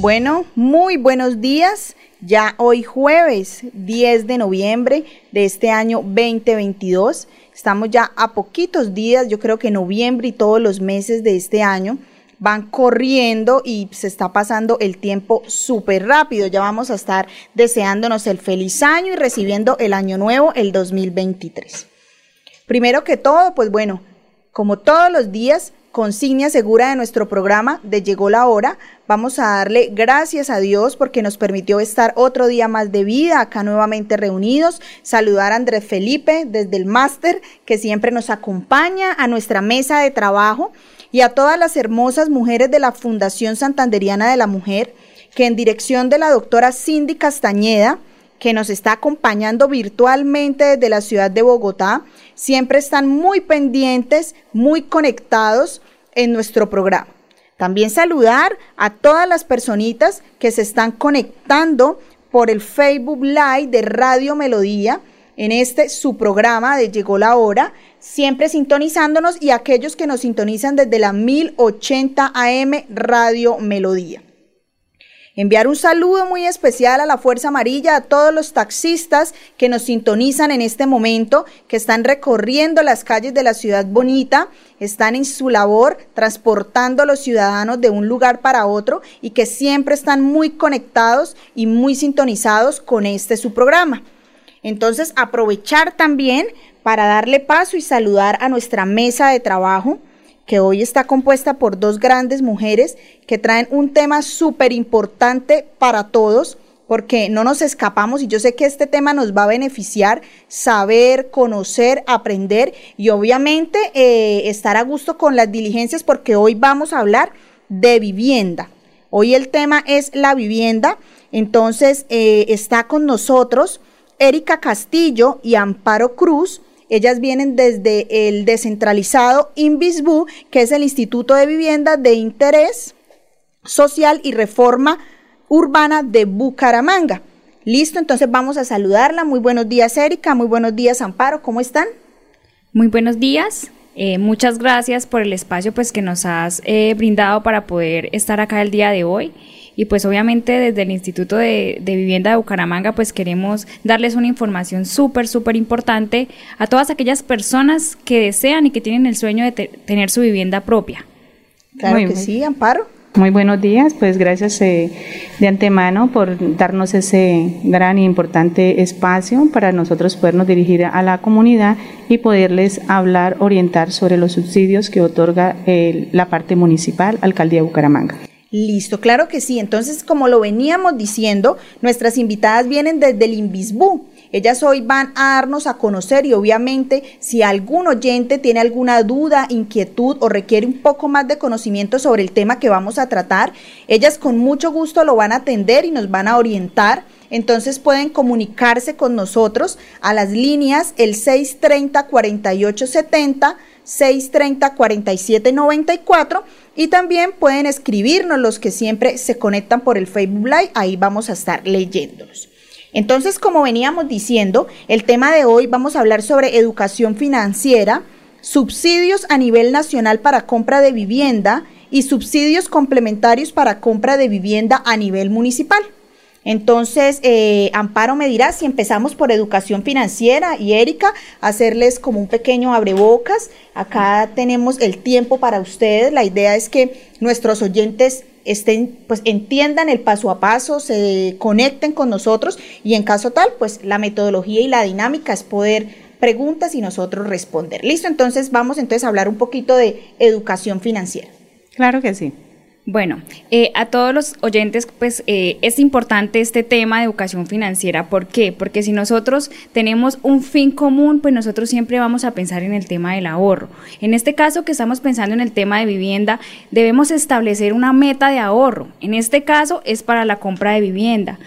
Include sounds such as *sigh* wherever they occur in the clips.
Bueno, muy buenos días. Ya hoy jueves 10 de noviembre de este año 2022. Estamos ya a poquitos días, yo creo que noviembre y todos los meses de este año van corriendo y se está pasando el tiempo súper rápido. Ya vamos a estar deseándonos el feliz año y recibiendo el año nuevo, el 2023. Primero que todo, pues bueno, como todos los días, consigna segura de nuestro programa de Llegó la Hora. Vamos a darle gracias a Dios porque nos permitió estar otro día más de vida acá nuevamente reunidos. Saludar a Andrés Felipe desde el máster que siempre nos acompaña, a nuestra mesa de trabajo y a todas las hermosas mujeres de la Fundación Santanderiana de la Mujer que en dirección de la doctora Cindy Castañeda, que nos está acompañando virtualmente desde la ciudad de Bogotá, siempre están muy pendientes, muy conectados en nuestro programa. También saludar a todas las personitas que se están conectando por el Facebook Live de Radio Melodía en este su programa de Llegó la Hora, siempre sintonizándonos y aquellos que nos sintonizan desde la 1080 AM Radio Melodía. Enviar un saludo muy especial a la Fuerza Amarilla, a todos los taxistas que nos sintonizan en este momento, que están recorriendo las calles de la ciudad bonita, están en su labor transportando a los ciudadanos de un lugar para otro y que siempre están muy conectados y muy sintonizados con este su programa. Entonces, aprovechar también para darle paso y saludar a nuestra mesa de trabajo que hoy está compuesta por dos grandes mujeres que traen un tema súper importante para todos, porque no nos escapamos y yo sé que este tema nos va a beneficiar saber, conocer, aprender y obviamente eh, estar a gusto con las diligencias porque hoy vamos a hablar de vivienda. Hoy el tema es la vivienda, entonces eh, está con nosotros Erika Castillo y Amparo Cruz, ellas vienen desde el descentralizado INVISBU, que es el Instituto de Vivienda de Interés Social y Reforma Urbana de Bucaramanga. Listo, entonces vamos a saludarla. Muy buenos días, Erika. Muy buenos días, Amparo. ¿Cómo están? Muy buenos días. Eh, muchas gracias por el espacio pues, que nos has eh, brindado para poder estar acá el día de hoy y pues obviamente desde el Instituto de, Vivienda de Bucaramanga pues queremos darles una información súper, súper importante a todas aquellas personas que desean y que tienen el sueño de tener su vivienda propia. Claro que sí, Amparo. Muy buenos días, pues gracias eh, de antemano por darnos ese gran e importante espacio para nosotros podernos dirigir a la comunidad y poderles hablar, orientar sobre los subsidios que otorga eh, la parte municipal, Alcaldía de Bucaramanga. Listo, claro que sí. Entonces, como lo veníamos diciendo, nuestras invitadas vienen desde el Invisbú. Ellas hoy van a darnos a conocer y obviamente si algún oyente tiene alguna duda, inquietud o requiere un poco más de conocimiento sobre el tema que vamos a tratar, ellas con mucho gusto lo van a atender y nos van a orientar. Entonces pueden comunicarse con nosotros a las líneas el 630 4870 630 4794 y también pueden escribirnos los que siempre se conectan por el Facebook Live, ahí vamos a estar leyéndolos. Entonces, como veníamos diciendo, el tema de hoy vamos a hablar sobre educación financiera, subsidios a nivel nacional para compra de vivienda y subsidios complementarios para compra de vivienda a nivel municipal. Entonces, eh, Amparo me dirá si empezamos por educación financiera y Erika, hacerles como un pequeño abrebocas. Acá tenemos el tiempo para ustedes. La idea es que nuestros oyentes estén, pues entiendan el paso a paso, se conecten con nosotros y en caso tal, pues la metodología y la dinámica es poder preguntas y nosotros responder. Listo, entonces vamos entonces a hablar un poquito de educación financiera. Claro que sí. Bueno, eh, a todos los oyentes, pues eh, es importante este tema de educación financiera. ¿Por qué? Porque si nosotros tenemos un fin común, pues nosotros siempre vamos a pensar en el tema del ahorro. En este caso que estamos pensando en el tema de vivienda, debemos establecer una meta de ahorro. En este caso es para la compra de vivienda.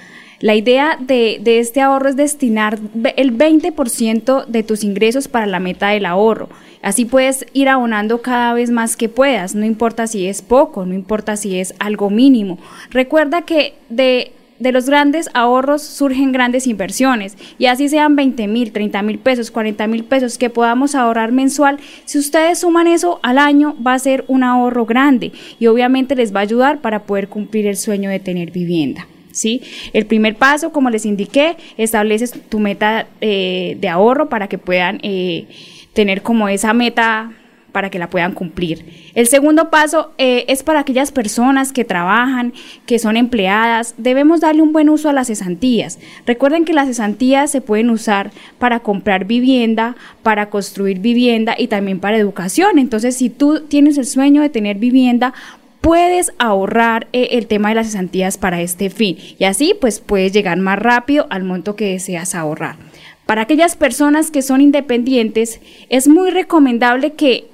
La idea de, este ahorro es destinar el 20% de tus ingresos para la meta del ahorro. Así puedes ir abonando cada vez más que puedas, no importa si es poco, no importa si es algo mínimo. Recuerda que de de los grandes ahorros surgen grandes inversiones y así sean 20 mil, 30 mil pesos, 40 mil pesos que podamos ahorrar mensual, si ustedes suman eso al año va a ser un ahorro grande y obviamente les va a ayudar para poder cumplir el sueño de tener vivienda. ¿Sí? El primer paso, como les indiqué, estableces tu meta eh, de ahorro para que puedan eh, tener como esa meta para que la puedan cumplir. El segundo paso eh, es para aquellas personas que trabajan, que son empleadas, debemos darle un buen uso a las cesantías. Recuerden que las cesantías se pueden usar para comprar vivienda, para construir vivienda y también para educación. Entonces, si tú tienes el sueño de tener vivienda, puedes ahorrar eh, el tema de las cesantías para este fin y así pues puedes llegar más rápido al monto que deseas ahorrar. Para aquellas personas que son independientes, es muy recomendable que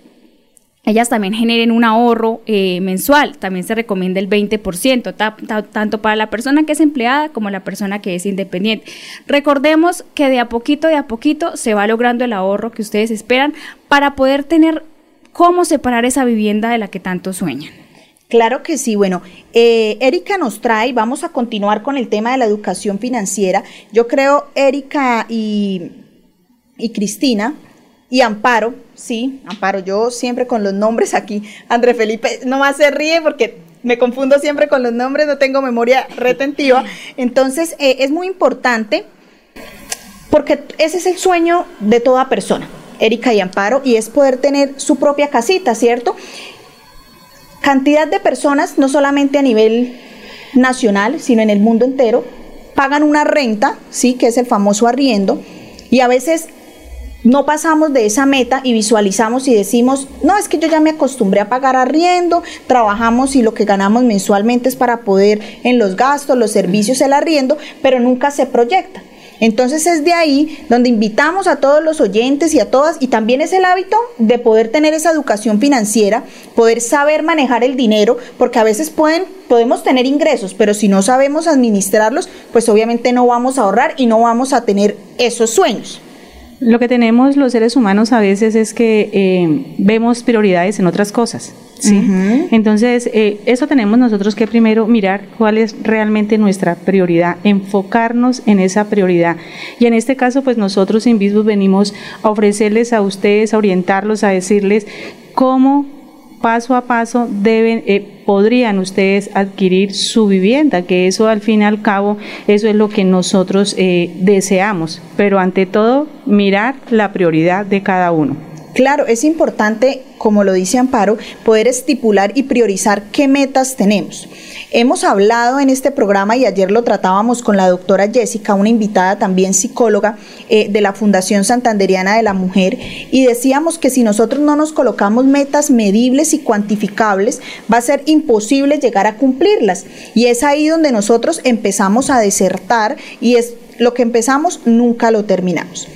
ellas también generen un ahorro eh, mensual. También se recomienda el 20%, tanto para la persona que es empleada como la persona que es independiente. Recordemos que de a poquito, de a poquito, se va logrando el ahorro que ustedes esperan para poder tener cómo separar esa vivienda de la que tanto sueñan. Claro que sí. Bueno, eh, Erika nos trae, vamos a continuar con el tema de la educación financiera. Yo creo, Erika y, y Cristina y Amparo, sí, Amparo, yo siempre con los nombres aquí, André Felipe nomás se ríe porque me confundo siempre con los nombres, no tengo memoria retentiva. Entonces, eh, es muy importante porque ese es el sueño de toda persona, Erika y Amparo, y es poder tener su propia casita, ¿cierto? Cantidad de personas, no solamente a nivel nacional, sino en el mundo entero, pagan una renta, sí, que es el famoso arriendo, y a veces no pasamos de esa meta y visualizamos y decimos, no, es que yo ya me acostumbré a pagar arriendo, trabajamos y lo que ganamos mensualmente es para poder en los gastos, los servicios, el arriendo, pero nunca se proyecta. Entonces es de ahí donde invitamos a todos los oyentes y a todas, y también es el hábito de poder tener esa educación financiera, poder saber manejar el dinero, porque a veces pueden, podemos tener ingresos, pero si no sabemos administrarlos, pues obviamente no vamos a ahorrar y no vamos a tener esos sueños. Lo que tenemos los seres humanos a veces es que eh, vemos prioridades en otras cosas. ¿Sí? Entonces, eh, eso tenemos nosotros que primero mirar cuál es realmente nuestra prioridad, enfocarnos en esa prioridad. Y en este caso, pues nosotros en Bisbus venimos a ofrecerles a ustedes, a orientarlos, a decirles cómo paso a paso deben, eh, podrían ustedes adquirir su vivienda, que eso al fin y al cabo, eso es lo que nosotros eh, deseamos, pero ante todo mirar la prioridad de cada uno. Claro, es importante, como lo dice Amparo, poder estipular y priorizar qué metas tenemos. Hemos hablado en este programa y ayer lo tratábamos con la doctora Jessica, una invitada también psicóloga eh, de la Fundación Santanderiana de la Mujer, y decíamos que si nosotros no nos colocamos metas medibles y cuantificables, va a ser imposible llegar a cumplirlas. Y es ahí donde nosotros empezamos a desertar y es lo que empezamos nunca lo terminamos.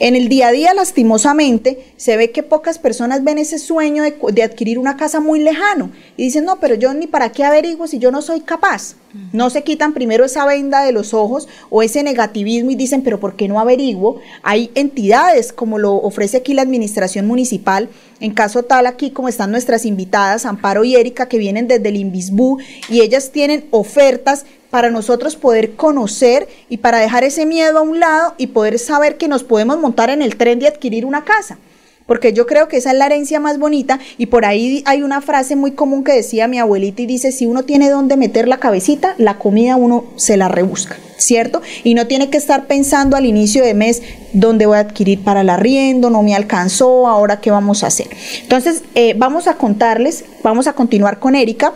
En el día a día, lastimosamente, se ve que pocas personas ven ese sueño de, adquirir una casa muy lejano y dicen, no, pero yo ni para qué averiguo si yo no soy capaz. No se quitan primero esa venda de los ojos o ese negativismo y dicen, pero ¿por qué no averiguo? Hay entidades como lo ofrece aquí la administración municipal, en caso tal aquí como están nuestras invitadas, Amparo y Erika, que vienen desde el Invisbú y ellas tienen ofertas para nosotros poder conocer y para dejar ese miedo a un lado y poder saber que nos podemos montar en el tren de adquirir una casa. Porque yo creo que esa es la herencia más bonita y por ahí hay una frase muy común que decía mi abuelita y dice, si uno tiene dónde meter la cabecita, la comida uno se la rebusca, ¿cierto? Y no tiene que estar pensando al inicio de mes dónde voy a adquirir para el arriendo, no me alcanzó, ahora qué vamos a hacer. Entonces, eh, vamos a contarles, vamos a continuar con Erika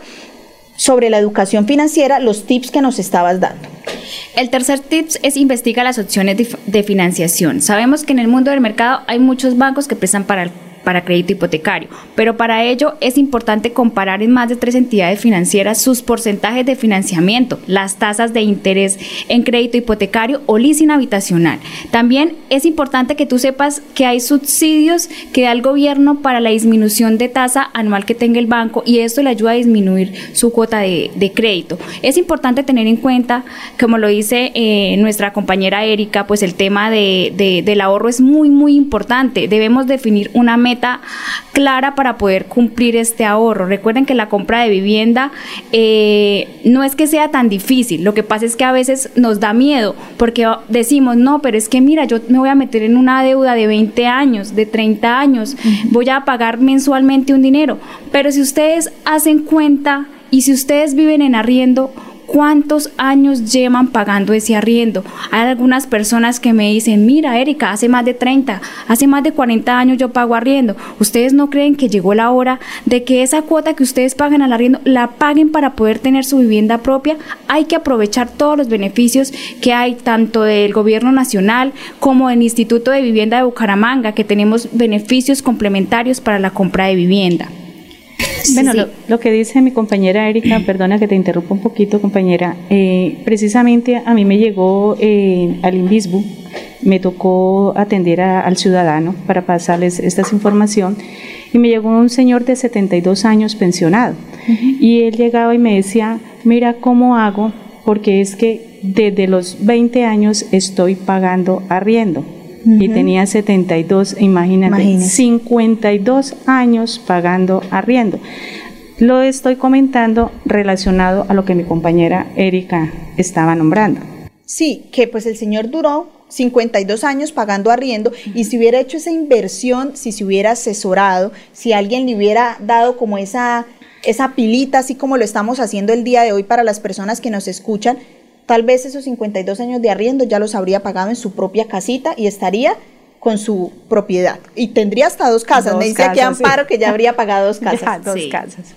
sobre la educación financiera, los tips que nos estabas dando. El tercer tip es investigar las opciones de, financiación. Sabemos que en el mundo del mercado hay muchos bancos que prestan para para crédito hipotecario. Pero para ello es importante comparar en más de tres entidades financieras sus porcentajes de financiamiento, las tasas de interés en crédito hipotecario o leasing habitacional. También es importante que tú sepas que hay subsidios que da el gobierno para la disminución de tasa anual que tenga el banco y esto le ayuda a disminuir su cuota de, crédito. Es importante tener en cuenta, como lo dice eh, nuestra compañera Erika, pues el tema de, del ahorro es muy, muy importante. Debemos definir una meta clara para poder cumplir este ahorro. Recuerden que la compra de vivienda eh, no es que sea tan difícil, lo que pasa es que a veces nos da miedo porque decimos, no, pero es que mira, yo me voy a meter en una deuda de 20 años, de 30 años, voy a pagar mensualmente un dinero, pero si ustedes hacen cuenta y si ustedes viven en arriendo, ¿Cuántos años llevan pagando ese arriendo? Hay algunas personas que me dicen, mira, Erika, hace más de 30, hace más de 40 años yo pago arriendo. ¿Ustedes no creen que llegó la hora de que esa cuota que ustedes pagan al arriendo la paguen para poder tener su vivienda propia? Hay que aprovechar todos los beneficios que hay tanto del gobierno nacional como del Instituto de Vivienda de Bucaramanga, que tenemos beneficios complementarios para la compra de vivienda. Bueno, Lo, que dice mi compañera Erika, *clears throat* perdona que te interrumpa un poquito, compañera, eh, precisamente a mí me llegó eh, al Invisbu, me tocó atender al ciudadano para pasarles esta información y me llegó un señor de 72 años pensionado. Y él llegaba y me decía, mira cómo hago, porque es que desde los 20 años estoy pagando arriendo y tenía 72, imagínate, 52 años pagando arriendo. Lo estoy comentando relacionado a lo que mi compañera Erika estaba nombrando. Sí, que pues el señor duró 52 años pagando arriendo y si hubiera hecho esa inversión, si se hubiera asesorado, si alguien le hubiera dado como esa, esa pilita, así como lo estamos haciendo el día de hoy para las personas que nos escuchan, Tal vez esos 52 años de arriendo ya los habría pagado en su propia casita y estaría con su propiedad. Y tendría hasta dos casas. Me dice aquí Amparo que ya habría pagado dos *laughs* casas. dos casas.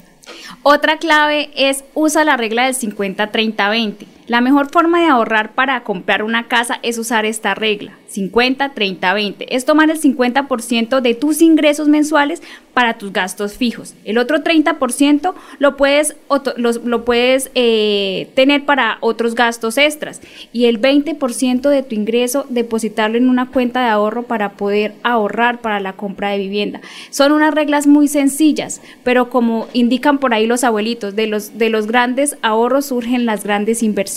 Otra clave es usa la regla del 50-30-20. La mejor forma de ahorrar para comprar una casa es usar esta regla, 50, 30, 20. Es tomar el 50% de tus ingresos mensuales para tus gastos fijos. El otro 30% lo puedes, lo, puedes eh, tener para otros gastos extras. Y el 20% de tu ingreso depositarlo en una cuenta de ahorro para poder ahorrar para la compra de vivienda. Son unas reglas muy sencillas, pero como indican por ahí los abuelitos, de los, de los grandes ahorros surgen las grandes inversiones.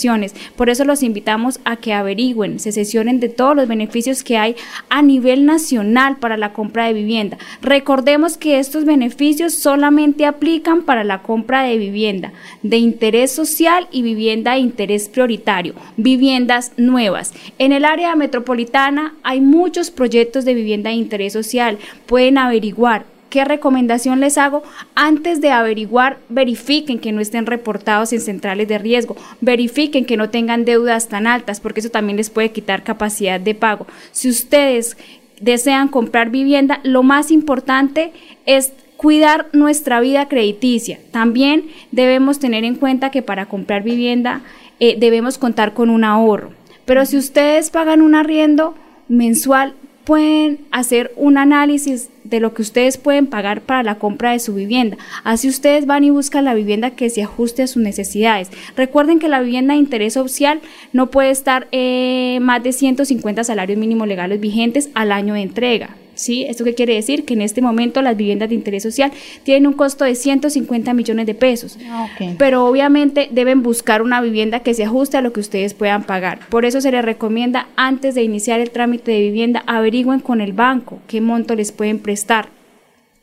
Por eso los invitamos a que averigüen, se sesionen de todos los beneficios que hay a nivel nacional para la compra de vivienda. Recordemos que estos beneficios solamente aplican para la compra de vivienda de interés social y vivienda de interés prioritario, viviendas nuevas. En el área metropolitana hay muchos proyectos de vivienda de interés social. Pueden averiguar ¿Qué recomendación les hago? Antes de averiguar, verifiquen que no estén reportados en centrales de riesgo, verifiquen que no tengan deudas tan altas, porque eso también les puede quitar capacidad de pago. Si ustedes desean comprar vivienda, lo más importante es cuidar nuestra vida crediticia. También debemos tener en cuenta que para comprar vivienda eh, debemos contar con un ahorro. Pero si ustedes pagan un arriendo mensual, pueden hacer un análisis de lo que ustedes pueden pagar para la compra de su vivienda. Así ustedes van y buscan la vivienda que se ajuste a sus necesidades. Recuerden que la vivienda de interés social no puede estar eh, más de 150 salarios mínimos legales vigentes al año de entrega. ¿Sí? ¿Esto qué quiere decir? Que en este momento las viviendas de interés social tienen un costo de 150 millones de pesos. Ah, Pero obviamente deben buscar una vivienda que se ajuste a lo que ustedes puedan pagar. Por eso se les recomienda antes de iniciar el trámite de vivienda, averigüen con el banco qué monto les pueden prestar.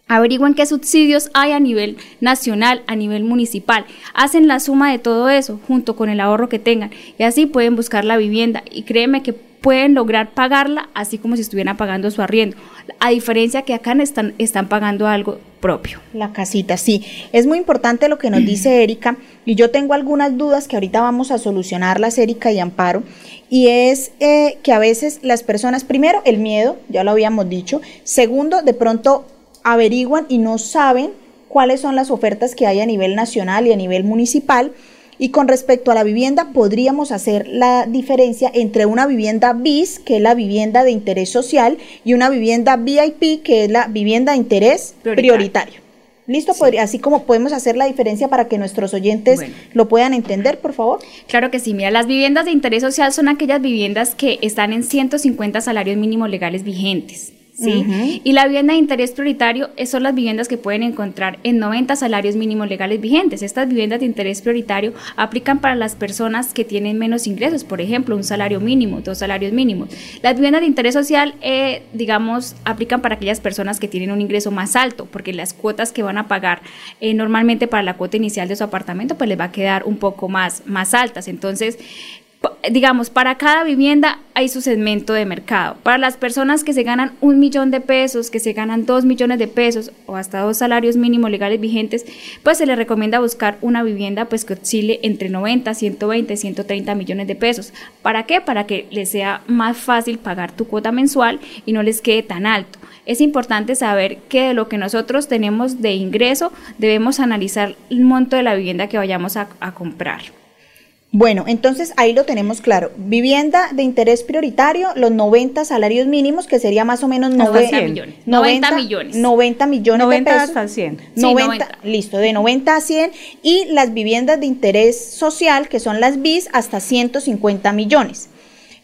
Averigüen qué subsidios hay a nivel nacional, a nivel municipal. Hacen la suma de todo eso junto con el ahorro que tengan y así pueden buscar la vivienda. Y créeme que pueden lograr pagarla así como si estuvieran pagando su arriendo, a diferencia que acá están, están pagando algo propio. La casita, sí. Es muy importante lo que nos *clears throat* dice Erika y yo tengo algunas dudas que ahorita vamos a solucionarlas, Erika y Amparo, y es eh, que a veces las personas, primero, el miedo, ya lo habíamos dicho, segundo, de pronto averiguan y no saben cuáles son las ofertas que hay a nivel nacional y a nivel municipal, Y con respecto a la vivienda, podríamos hacer la diferencia entre una vivienda BIS, que es la vivienda de interés social, y una vivienda VIP, que es la vivienda de interés prioritario. ¿Listo? Podría, así como podemos hacer la diferencia para que nuestros oyentes lo puedan entender, por favor. Claro que sí. Mira, las viviendas de interés social son aquellas viviendas que están en 150 salarios mínimos legales vigentes. ¿Sí? Y la vivienda de interés prioritario son las viviendas que pueden encontrar en 90 salarios mínimos legales vigentes. Estas viviendas de interés prioritario aplican para las personas que tienen menos ingresos, por ejemplo, un salario mínimo, dos salarios mínimos. Las viviendas de interés social, eh, digamos, aplican para aquellas personas que tienen un ingreso más alto, porque las cuotas que van a pagar eh, normalmente para la cuota inicial de su apartamento, pues les va a quedar un poco más, más altas. Entonces, digamos, para cada vivienda hay su segmento de mercado. Para las personas que se ganan un millón de pesos, que se ganan dos millones de pesos o hasta dos salarios mínimos legales vigentes, pues se les recomienda buscar una vivienda pues que oscile entre 90, 120, 130 millones de pesos. ¿Para qué? Para que les sea más fácil pagar tu cuota mensual y no les quede tan alto. Es importante saber que de lo que nosotros tenemos de ingreso debemos analizar el monto de la vivienda que vayamos a comprar. Bueno, entonces ahí lo tenemos claro. Vivienda de interés prioritario, los 90 salarios mínimos, que sería más o menos 90 millones. 90, millones. 90 millones 90 de hasta 100. 90, Listo, de 90 a 100. Y las viviendas de interés social, que son las BIS, hasta 150 millones.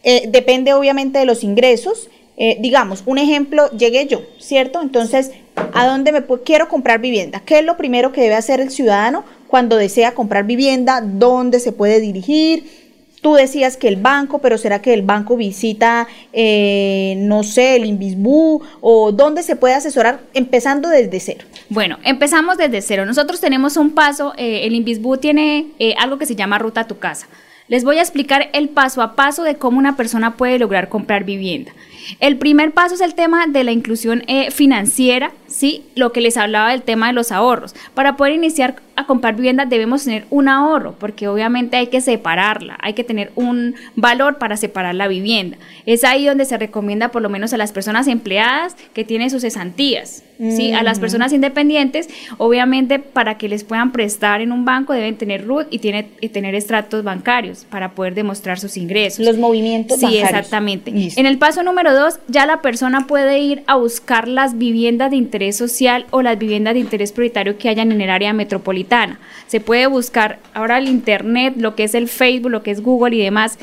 Eh, depende obviamente de los ingresos. Eh, digamos, un ejemplo, llegué yo, ¿cierto? Entonces, ¿a dónde me quiero comprar vivienda? ¿Qué es lo primero que debe hacer el ciudadano? Cuando desea comprar vivienda, dónde se puede dirigir. Tú decías que el banco, pero ¿será que el banco visita, eh, no sé, el Invisbu o dónde se puede asesorar empezando desde cero? Bueno, empezamos desde cero. Nosotros tenemos un paso, eh, el Invisbu tiene eh, algo que se llama Ruta a tu casa. Les voy a explicar el paso a paso de cómo una persona puede lograr comprar vivienda. El primer paso es el tema de la inclusión financiera, ¿sí? Lo que les hablaba del tema de los ahorros. Para poder iniciar a comprar vivienda debemos tener un ahorro, porque obviamente hay que separarla, hay que tener un valor para separar la vivienda. Es ahí donde se recomienda por lo menos a las personas empleadas que tienen sus cesantías, ¿sí? A las personas independientes, obviamente para que les puedan prestar en un banco deben tener RUT y, tiene, tener estratos bancarios para poder demostrar sus ingresos. Los movimientos sí, exactamente. En el paso número dos, ya la persona puede ir a buscar las viviendas de interés social o las viviendas de interés prioritario que hayan en el área metropolitana se puede buscar ahora el Internet, lo que es el Facebook, lo que es Google y demás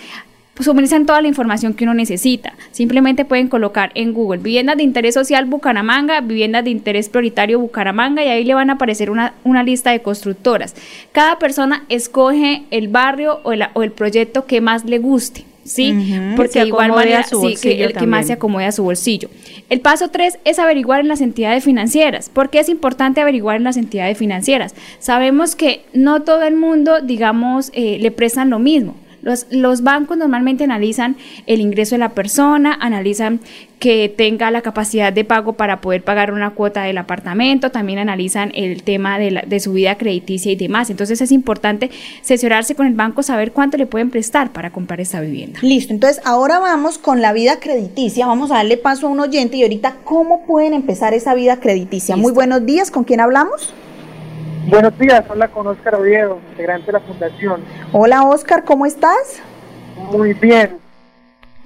pues suministran toda la información que uno necesita. Simplemente pueden colocar en Google viviendas de interés social Bucaramanga, viviendas de interés prioritario Bucaramanga y ahí le van a aparecer una, una lista de constructoras. Cada persona escoge el barrio o o el proyecto que más le guste. ¿Sí? Porque de igual manera, sí, que el que más se acomode a su bolsillo. El paso tres es averiguar en las entidades financieras. ¿Por qué es importante averiguar en las entidades financieras? Sabemos que no todo el mundo, digamos, eh, le prestan lo mismo. Los, los, bancos normalmente analizan el ingreso de la persona, analizan que tenga la capacidad de pago para poder pagar una cuota del apartamento, también analizan el tema de, de su vida crediticia y demás. Entonces es importante asesorarse con el banco, saber cuánto le pueden prestar para comprar esta vivienda. Listo, entonces ahora vamos con la vida crediticia, vamos a darle paso a un oyente y ahorita cómo pueden empezar esa vida crediticia. Muy buenos días, ¿con quién hablamos? Buenos días, hola con Óscar Oviedo, integrante de la Fundación. Hola Óscar, ¿cómo estás? Muy bien.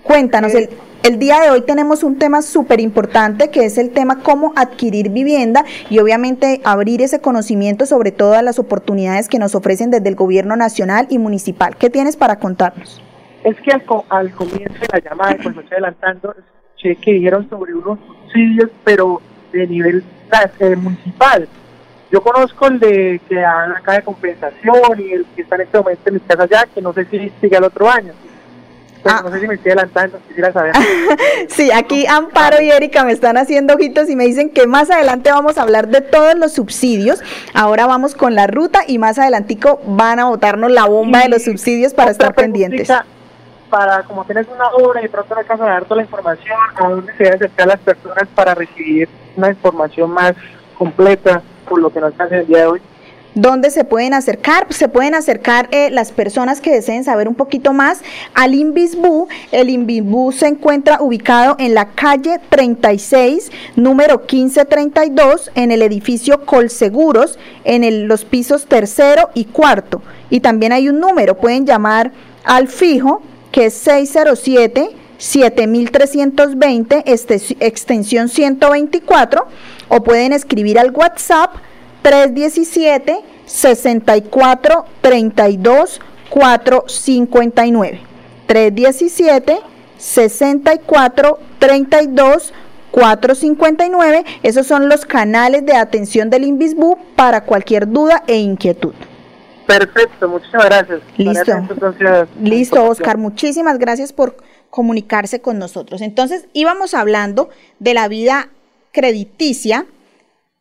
Cuéntanos, el, el día de hoy tenemos un tema súper importante que es el tema cómo adquirir vivienda y obviamente abrir ese conocimiento sobre todas las oportunidades que nos ofrecen desde el gobierno nacional y municipal. ¿Qué tienes para contarnos? Es que al, al comienzo de la llamada, pues me estoy adelantando, que dijeron sobre unos subsidios, pero de nivel eh, municipal yo conozco el de que dan acá de compensación y el que está en este momento en mi casa allá, que no sé si sigue el otro año. Ah. no sé si me estoy adelantando, quisiera saber. *laughs* sí, aquí Amparo y Erika me están haciendo ojitos y me dicen que más adelante vamos a hablar de todos los subsidios. Ahora vamos con la ruta y más adelantico van a botarnos la bomba de los subsidios para estar pendientes. Para, como tienes una obra y pronto no a dar toda la información, ¿a dónde se deben acercar las personas para recibir una información más completa? Por lo que nos el día de hoy? ¿Dónde se pueden acercar? Se pueden acercar eh, las personas que deseen saber un poquito más al Invisbu. El Invisbu se encuentra ubicado en la calle 36, número 1532, en el edificio Colseguros, en los pisos tercero y cuarto. Y también hay un número, pueden llamar al fijo, que es 607. 7320, este, extensión 124, o pueden escribir al WhatsApp 317 64 32 459. 317 64 32 459. Esos son los canales de atención del Invisbu para cualquier duda e inquietud. Perfecto, muchísimas gracias. Listo. Listo, Oscar. Muchísimas gracias por comunicarse con nosotros. Entonces, íbamos hablando de la vida crediticia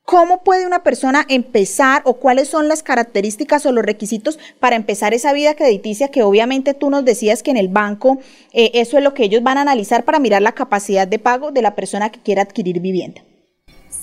¿Cómo puede una persona empezar o cuáles son las características o los requisitos para empezar esa vida crediticia que obviamente tú nos decías que en el banco eh, eso es lo que ellos van a analizar para mirar la capacidad de pago de la persona que quiera adquirir vivienda?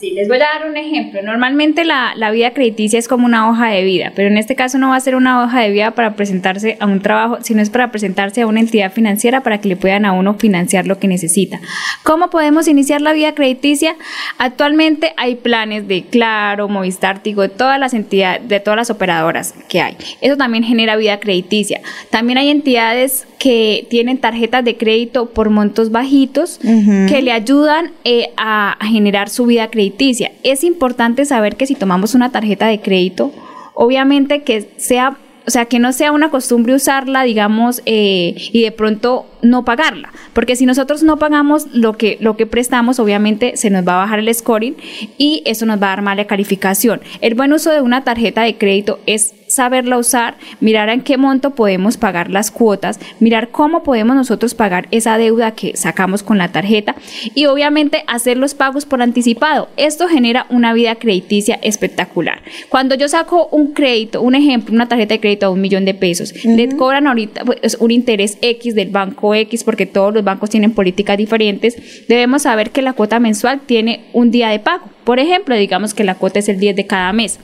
Sí, les voy a dar un ejemplo. Normalmente la, la, vida crediticia es como una hoja de vida, pero en este caso no va a ser una hoja de vida para presentarse a un trabajo, sino es para presentarse a una entidad financiera para que le puedan a uno financiar lo que necesita. ¿Cómo podemos iniciar la vida crediticia? Actualmente hay planes de Claro, Movistar, Tigo, de todas las entidades, de todas las operadoras que hay. Eso también genera vida crediticia. También hay entidades que tienen tarjetas de crédito por montos bajitos que le ayudan eh, a generar su vida crediticia. Es importante saber que si tomamos una tarjeta de crédito, obviamente que sea, o sea, que no sea una costumbre usarla, digamos, eh, y de pronto no pagarla, porque si nosotros no pagamos lo que, lo que prestamos, obviamente se nos va a bajar el scoring y eso nos va a dar mala calificación. El buen uso de una tarjeta de crédito es saberla usar, mirar en qué monto podemos pagar las cuotas, mirar cómo podemos nosotros pagar esa deuda que sacamos con la tarjeta y obviamente hacer los pagos por anticipado. Esto genera una vida crediticia espectacular. Cuando yo saco un crédito, un ejemplo, una tarjeta de crédito a un millón de pesos, le cobran ahorita pues, un interés X del banco X porque todos los bancos tienen políticas diferentes, debemos saber que la cuota mensual tiene un día de pago. Por ejemplo, digamos que la cuota es el 10 de cada mes.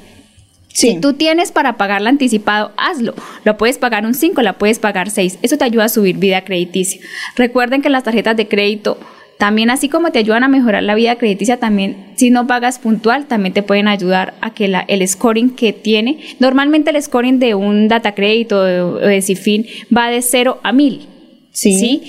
Si tú tienes para pagarla anticipado, hazlo. Lo puedes pagar un 5, la puedes pagar 6. Eso te ayuda a subir vida crediticia. Recuerden que las tarjetas de crédito también así como te ayudan a mejorar la vida crediticia, también si no pagas puntual, también te pueden ayudar a que la, el scoring que tiene, normalmente el scoring de un data crédito o de, de Cifin va de 0 a 1000. ¿sí?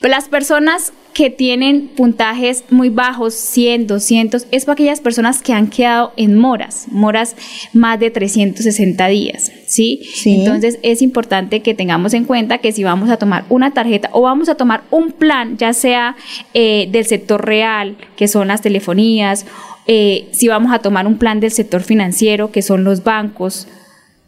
Las personas que tienen puntajes muy bajos, 100, 200, es para aquellas personas que han quedado en moras, moras más de 360 días, ¿sí? Entonces es importante que tengamos en cuenta que si vamos a tomar una tarjeta o vamos a tomar un plan, ya sea eh, del sector real, que son las telefonías, eh, si vamos a tomar un plan del sector financiero, que son los bancos,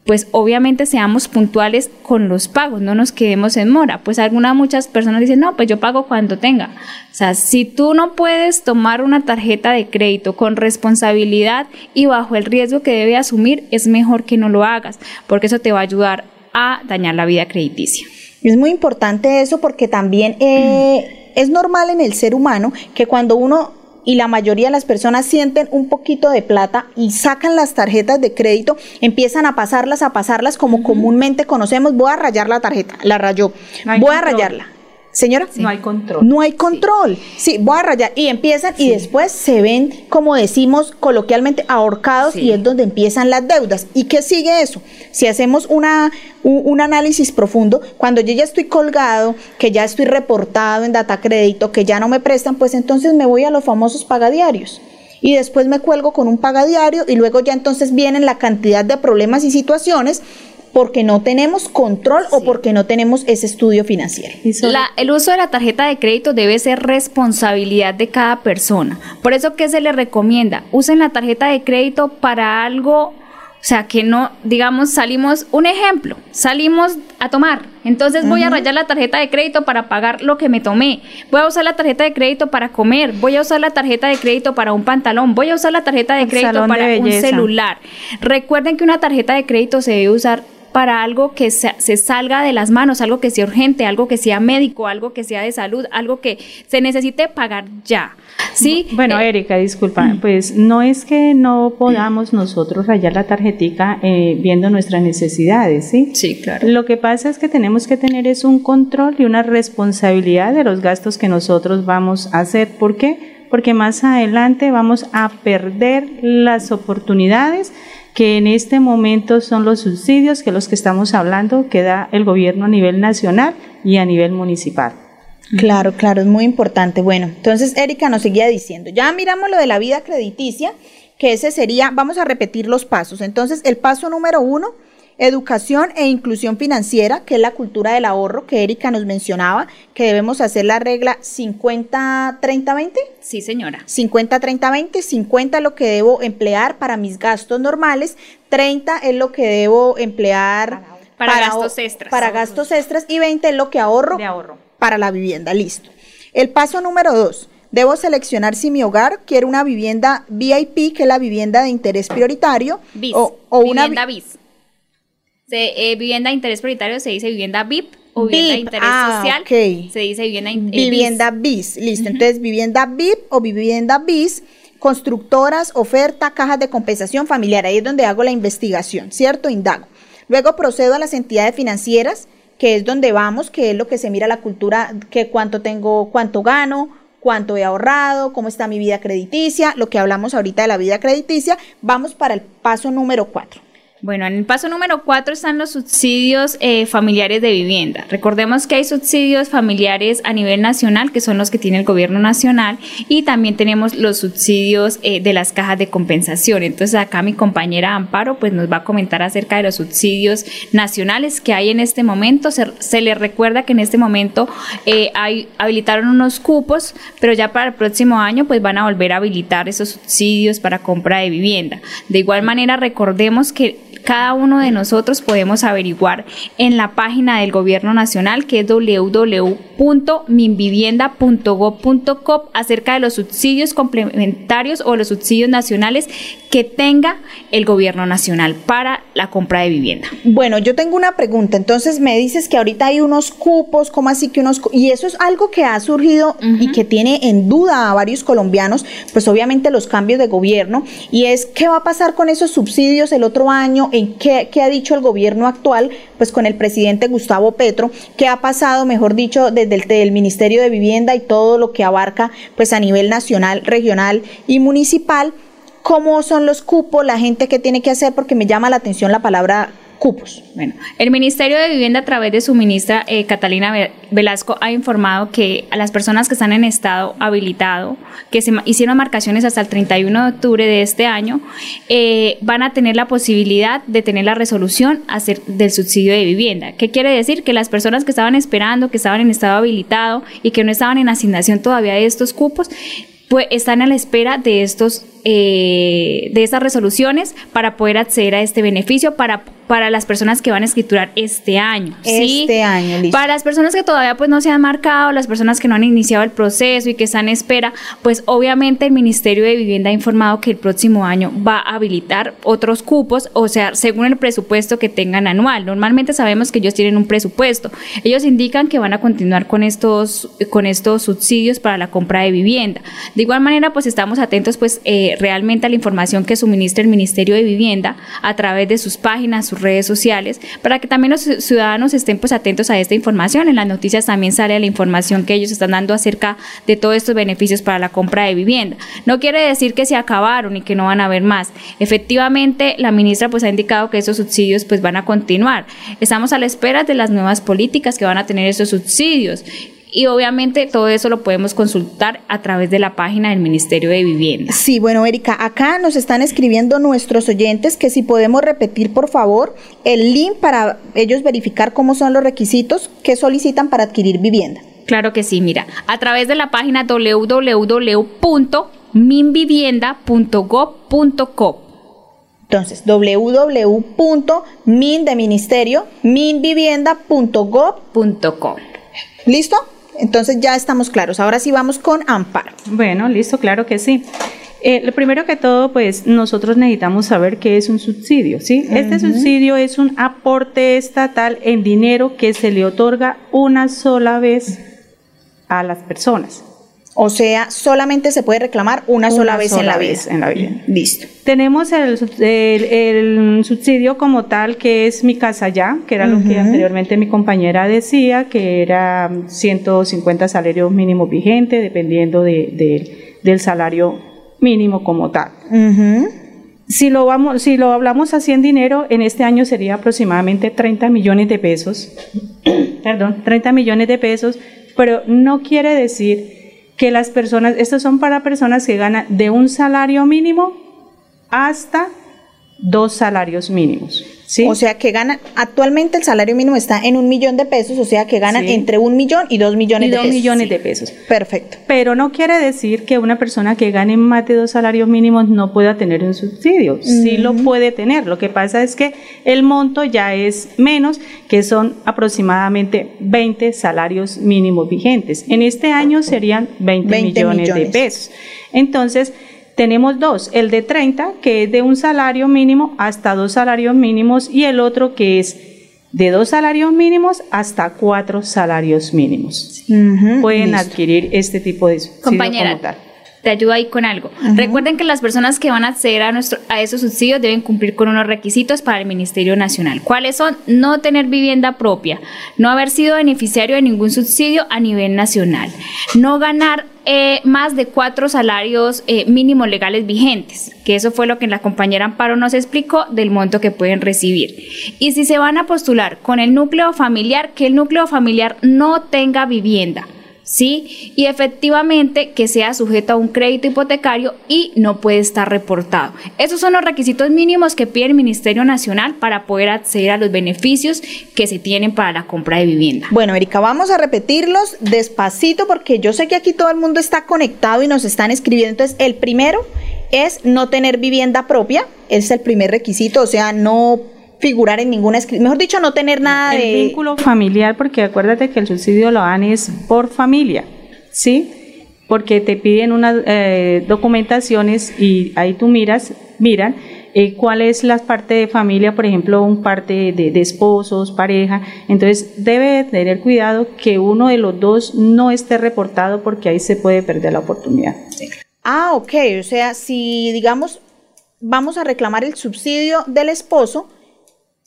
pues obviamente seamos puntuales con los pagos, no nos quedemos en mora. Pues algunas muchas personas dicen, no, pues yo pago cuando tenga. O sea, si tú no puedes tomar una tarjeta de crédito con responsabilidad y bajo el riesgo que debe asumir, es mejor que no lo hagas, porque eso te va a ayudar a dañar la vida crediticia. Es muy importante eso porque también eh, es normal en el ser humano que cuando uno y la mayoría de las personas sienten un poquito de plata y sacan las tarjetas de crédito, empiezan a pasarlas, a pasarlas como comúnmente conocemos, voy a rayar la tarjeta, la rayó, voy a rayarla. Señora, no hay control. No hay control. Sí. voy a rayar. Y empiezan y después se ven, como decimos coloquialmente, ahorcados y es donde empiezan las deudas. ¿Y qué sigue eso? Si hacemos una, un, análisis profundo, cuando yo ya estoy colgado, que ya estoy reportado en data crédito, que ya no me prestan, pues entonces me voy a los famosos pagadiarios y después me cuelgo con un pagadiario y luego ya entonces vienen la cantidad de problemas y situaciones porque no tenemos control o porque no tenemos ese estudio financiero. el uso de la tarjeta de crédito debe ser responsabilidad de cada persona. Por eso, ¿qué se le recomienda? Usen la tarjeta de crédito para algo o sea, que no, digamos, salimos, un ejemplo, salimos a tomar. Entonces voy a rayar la tarjeta de crédito para pagar lo que me tomé. Voy a usar la tarjeta de crédito para comer. Voy a usar la tarjeta de crédito para un pantalón. Voy a usar la tarjeta de crédito para un celular. Recuerden que una tarjeta de crédito se debe usar para algo que se, se, salga de las manos, algo que sea urgente, algo que sea médico, algo que sea de salud, algo que se necesite pagar ya. Sí. Bueno, eh, Erika, disculpa, mm. pues no es que no podamos nosotros rayar la tarjetica eh, viendo nuestras necesidades, ¿sí? Sí, claro. Lo que pasa es que tenemos que tener es un control y una responsabilidad de los gastos que nosotros vamos a hacer. ¿Por qué? Porque más adelante vamos a perder las oportunidades que en este momento son los subsidios que los que estamos hablando que da el gobierno a nivel nacional y a nivel municipal. Claro, claro, es muy importante. Bueno, entonces Erika nos seguía diciendo, ya miramos lo de la vida crediticia, que ese sería, vamos a repetir los pasos. Entonces, el paso número uno, educación e inclusión financiera, que es la cultura del ahorro que Erika nos mencionaba, que debemos hacer la regla 50-30-20. Sí, señora. 50-30-20, 50 es lo que debo emplear para mis gastos normales, 30 es lo que debo emplear para, gastos extras. Para gastos extras y 20 es lo que ahorro. De ahorro para la vivienda. Listo. El paso número dos. Debo seleccionar si mi hogar quiere una vivienda VIP, que es la vivienda de interés prioritario. BIS. O, una vivienda BIS. Eh, vivienda de interés prioritario se dice vivienda VIP o vivienda de interés ah, social se dice vivienda, eh, vivienda BIS. Listo. Entonces, vivienda VIP o vivienda BIS constructoras, oferta, cajas de compensación familiar. Ahí es donde hago la investigación, ¿cierto? Indago. Luego procedo a las entidades financieras que es donde vamos, que es lo que se mira la cultura, que cuánto tengo, cuánto gano, cuánto he ahorrado, cómo está mi vida crediticia, lo que hablamos ahorita de la vida crediticia, vamos para el paso número cuatro. Bueno, en el paso número cuatro están los subsidios eh, familiares de vivienda. Recordemos que hay subsidios familiares a nivel nacional, que son los que tiene el gobierno nacional, y también tenemos los subsidios eh, de las cajas de compensación. Entonces acá mi compañera Amparo pues nos va a comentar acerca de los subsidios nacionales que hay en este momento. Se, se les recuerda que en este momento eh, hay, habilitaron unos cupos, pero ya para el próximo año pues van a volver a habilitar esos subsidios para compra de vivienda. De igual manera recordemos que cada uno de nosotros podemos averiguar en la página del Gobierno Nacional que es www.minvivienda.gov.co acerca de los subsidios complementarios o los subsidios nacionales que tenga el Gobierno Nacional para la compra de vivienda. Bueno, yo tengo una pregunta. Entonces me dices que ahorita hay unos cupos, ¿cómo así que unos y eso es algo que ha surgido y que tiene en duda a varios colombianos, pues obviamente los cambios de gobierno y es qué va a pasar con esos subsidios el otro año en qué, ha dicho el gobierno actual, pues con el presidente Gustavo Petro, qué ha pasado, mejor dicho, desde el Ministerio de Vivienda y todo lo que abarca pues a nivel nacional, regional y municipal, cómo son los cupos, la gente que tiene que hacer, porque me llama la atención la palabra cupos. Bueno, el Ministerio de Vivienda a través de su ministra eh, Catalina Velasco ha informado que a las personas que están en estado habilitado, que se hicieron marcaciones hasta el 31 de octubre de este año, eh, van a tener la posibilidad de tener la resolución del subsidio de vivienda. ¿Qué quiere decir? Que las personas que estaban esperando, que estaban en estado habilitado y que no estaban en asignación todavía de estos cupos, pues están a la espera de estos eh, de estas resoluciones para poder acceder a este beneficio para para las personas que van a escriturar este año. Este año, listo. Para las personas que todavía pues no se han marcado, las personas que no han iniciado el proceso y que están en espera, pues obviamente el Ministerio de Vivienda ha informado que el próximo año va a habilitar otros cupos, o sea, según el presupuesto que tengan anual. Normalmente sabemos que ellos tienen un presupuesto. Ellos indican que van a continuar con estos, con estos subsidios para la compra de vivienda. De igual manera, pues estamos atentos pues eh, realmente a la información que suministra el Ministerio de Vivienda a través de sus páginas, sus redes sociales, para que también los ciudadanos estén pues atentos a esta información. En las noticias también sale la información que ellos están dando acerca de todos estos beneficios para la compra de vivienda. No quiere decir que se acabaron y que no van a haber más. Efectivamente, la ministra pues ha indicado que esos subsidios pues van a continuar. Estamos a la espera de las nuevas políticas que van a tener esos subsidios y obviamente todo eso lo podemos consultar a través de la página del Ministerio de Vivienda. Sí, bueno, Erika, acá nos están escribiendo nuestros oyentes que si podemos repetir, por favor, el link para ellos verificar cómo son los requisitos que solicitan para adquirir vivienda. Claro que sí, mira, a través de la página www.minvivienda.gov.co. Entonces, www.min de ministerio, minvivienda.gov.co. ¿Listo? Entonces ya estamos claros. Ahora sí vamos con Amparo. Bueno, listo, claro que sí. Eh, lo primero que todo, pues nosotros necesitamos saber qué es un subsidio, ¿sí? Este subsidio es un aporte estatal en dinero que se le otorga una sola vez a las personas. O sea, solamente se puede reclamar una, sola, vez, en la vez en la vida. Listo. Tenemos el, el, subsidio como tal, que es Mi Casa Ya, que era lo que anteriormente mi compañera decía, que era 150 salarios mínimos vigentes, dependiendo de, del salario mínimo como tal. Si lo, vamos, si lo hablamos así en dinero, en este año sería aproximadamente 30 millones de pesos. *clears throat* Perdón, 30 millones de pesos, pero no quiere decir que las personas, estos son para personas que ganan de un salario mínimo hasta dos salarios mínimos. O sea que ganan, actualmente el salario mínimo está en un millón de pesos, o sea que ganan entre un millón y dos millones de dos pesos. millones de pesos. Perfecto. Pero no quiere decir que una persona que gane más de dos salarios mínimos no pueda tener un subsidio. Sí lo puede tener. Lo que pasa es que el monto ya es menos, que son aproximadamente 20 salarios mínimos vigentes. En este año serían 20, millones de pesos. Entonces, tenemos dos, el de 30, que es de un salario mínimo hasta dos salarios mínimos, y el otro que es de dos salarios mínimos hasta cuatro salarios mínimos. Pueden adquirir este tipo de Compañera, te ayudo ahí con algo. Recuerden que las personas que van a acceder a, nuestro, a esos subsidios deben cumplir con unos requisitos para el Ministerio Nacional. ¿Cuáles son? No tener vivienda propia, no haber sido beneficiario de ningún subsidio a nivel nacional, no ganar eh, más de cuatro salarios eh, mínimos legales vigentes, que eso fue lo que la compañera Amparo nos explicó del monto que pueden recibir. Y si se van a postular con el núcleo familiar, que el núcleo familiar no tenga vivienda. ¿Sí? Y efectivamente que sea sujeto a un crédito hipotecario y no puede estar reportado. Esos son los requisitos mínimos que pide el Ministerio Nacional para poder acceder a los beneficios que se tienen para la compra de vivienda. Bueno, Erika, vamos a repetirlos despacito porque yo sé que aquí todo el mundo está conectado y nos están escribiendo. Entonces, el primero es no tener vivienda propia, es el primer requisito, o sea, no figurar en ninguna mejor dicho, no tener nada de... vínculo familiar, porque acuérdate que el subsidio lo dan es por familia, ¿sí? Porque te piden unas eh, documentaciones y ahí tú miras, miran eh, cuál es la parte de familia, por ejemplo, un parte de, esposos, pareja. Entonces, debe tener cuidado que uno de los dos no esté reportado porque ahí se puede perder la oportunidad. Ah, ok. O sea, si digamos, vamos a reclamar el subsidio del esposo,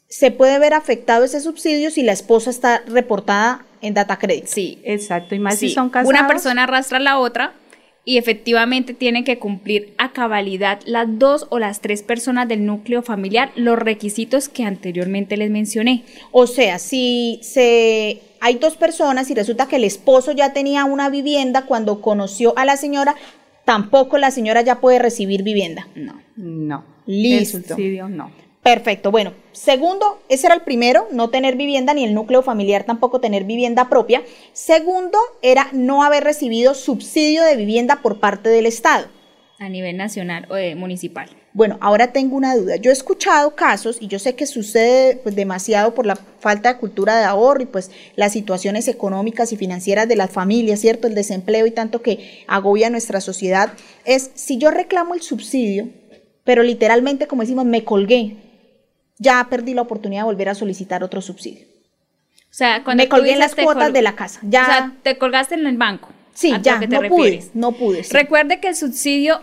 se puede ver afectado ese subsidio si la esposa está reportada en data credit. Sí, exacto. Y más si son casados. Una persona arrastra a la otra y efectivamente tienen que cumplir a cabalidad las dos o las tres personas del núcleo familiar los requisitos que anteriormente les mencioné. O sea, si se hay dos personas y resulta que el esposo ya tenía una vivienda cuando conoció a la señora, tampoco la señora ya puede recibir vivienda. No, no. Listo. El subsidio no. Perfecto. Bueno, segundo, ese era el primero, no tener vivienda ni el núcleo familiar tampoco tener vivienda propia. Segundo, era no haber recibido subsidio de vivienda por parte del Estado. A nivel nacional o municipal. Bueno, ahora tengo una duda. Yo he escuchado casos y yo sé que sucede pues, demasiado por la falta de cultura de ahorro y pues las situaciones económicas y financieras de las familias, ¿cierto? El desempleo y tanto que agobia nuestra sociedad. Es si yo reclamo el subsidio, pero literalmente, como decimos, me colgué, ya perdí la oportunidad de volver a solicitar otro subsidio. O sea, cuando me colgué en las cuotas de la casa. Ya, o sea, te colgaste en el banco. Sí, ya, no, pude, no pude. Recuerde que el subsidio,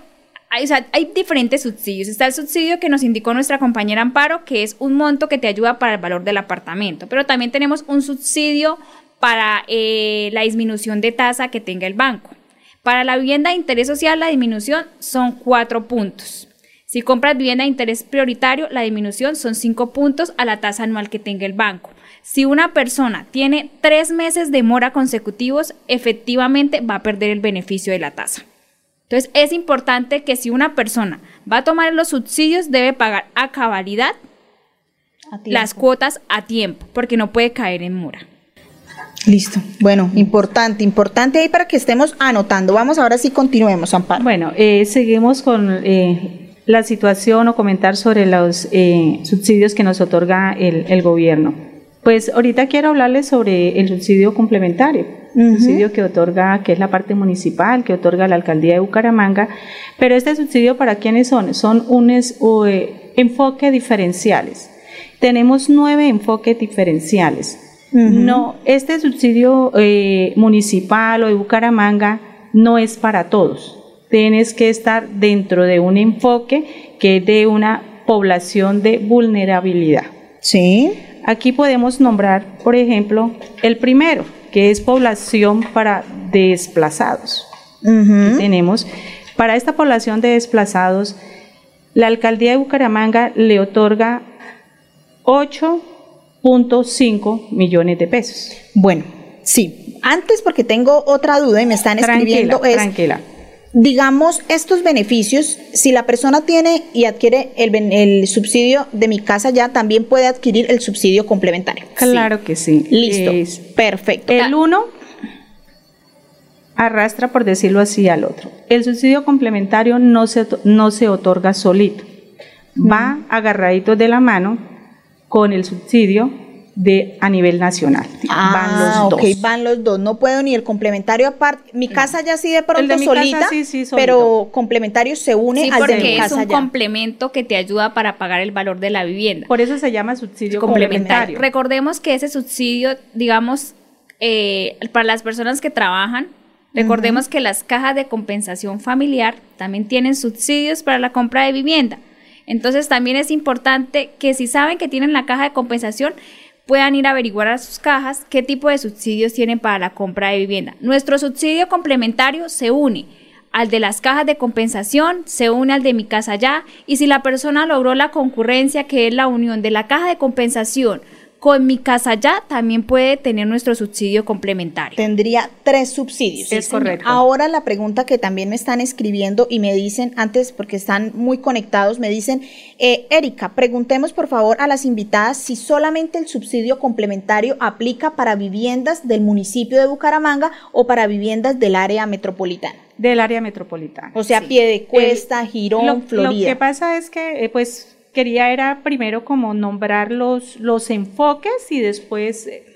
hay, o sea, hay diferentes subsidios. Está el subsidio que nos indicó nuestra compañera Amparo, que es un monto que te ayuda para el valor del apartamento. Pero también tenemos un subsidio para eh, la disminución de tasa que tenga el banco. Para la vivienda de interés social, la disminución son cuatro puntos. Si compras vivienda de interés prioritario, la disminución son 5 puntos a la tasa anual que tenga el banco. Si una persona tiene tres meses de mora consecutivos, efectivamente va a perder el beneficio de la tasa. Entonces es importante que si una persona va a tomar los subsidios, debe pagar a cabalidad las cuotas a tiempo, porque no puede caer en mora. Listo. Bueno, importante, importante ahí para que estemos anotando. Vamos ahora sí, continuemos, Amparo. Bueno, eh, seguimos con eh, la situación o comentar sobre los eh, subsidios que nos otorga el, gobierno. Pues ahorita quiero hablarles sobre el subsidio complementario. subsidio que otorga, que es la parte municipal, que otorga la alcaldía de Bucaramanga, pero este subsidio para quiénes son? Son unos eh, enfoques diferenciales. Tenemos nueve enfoques diferenciales. No, este subsidio eh, municipal o de Bucaramanga no es para todos. Tienes que estar dentro de un enfoque que es de una población de vulnerabilidad. Sí. Aquí podemos nombrar, por ejemplo, el primero, que es población para desplazados. Tenemos, para esta población de desplazados, la alcaldía de Bucaramanga le otorga 8.5 millones de pesos. Bueno, sí. Antes, porque tengo otra duda y me están escribiendo, tranquila, tranquila digamos, estos beneficios, si la persona tiene y adquiere el, subsidio de mi casa ya, también puede adquirir el subsidio complementario. Claro que sí. Listo. perfecto. El uno arrastra, por decirlo así, al otro. El subsidio complementario no se, no se otorga solito. Va agarradito de la mano con el subsidio de a nivel nacional. Ah, van los dos. van los dos. No puedo ni el complementario aparte. Mi casa ya sí de pronto solita, pero complementario se une al de mi casa es un complemento que te ayuda para pagar el valor de la vivienda. Por eso se llama subsidio complementario. Recordemos que ese subsidio, digamos, eh, para las personas que trabajan, recordemos que las cajas de compensación familiar también tienen subsidios para la compra de vivienda. Entonces también es importante que si saben que tienen la caja de compensación, puedan ir a averiguar a sus cajas qué tipo de subsidios tienen para la compra de vivienda. Nuestro subsidio complementario se une al de las cajas de compensación, se une al de mi casa ya, y si la persona logró la concurrencia, que es la unión de la caja de compensación con mi casa ya también puede tener nuestro subsidio complementario. Tendría tres subsidios. Es correcto. Ahora la pregunta que también me están escribiendo y me dicen antes, porque están muy conectados, me dicen, eh, Erika, preguntemos por favor a las invitadas si solamente el subsidio complementario aplica para viviendas del municipio de Bucaramanga o para viviendas del área metropolitana. Del área metropolitana. O sea, pie de cuesta, Girón, Florida. Lo que pasa es que, eh, pues, quería era primero como nombrar los, los enfoques y después... Eh,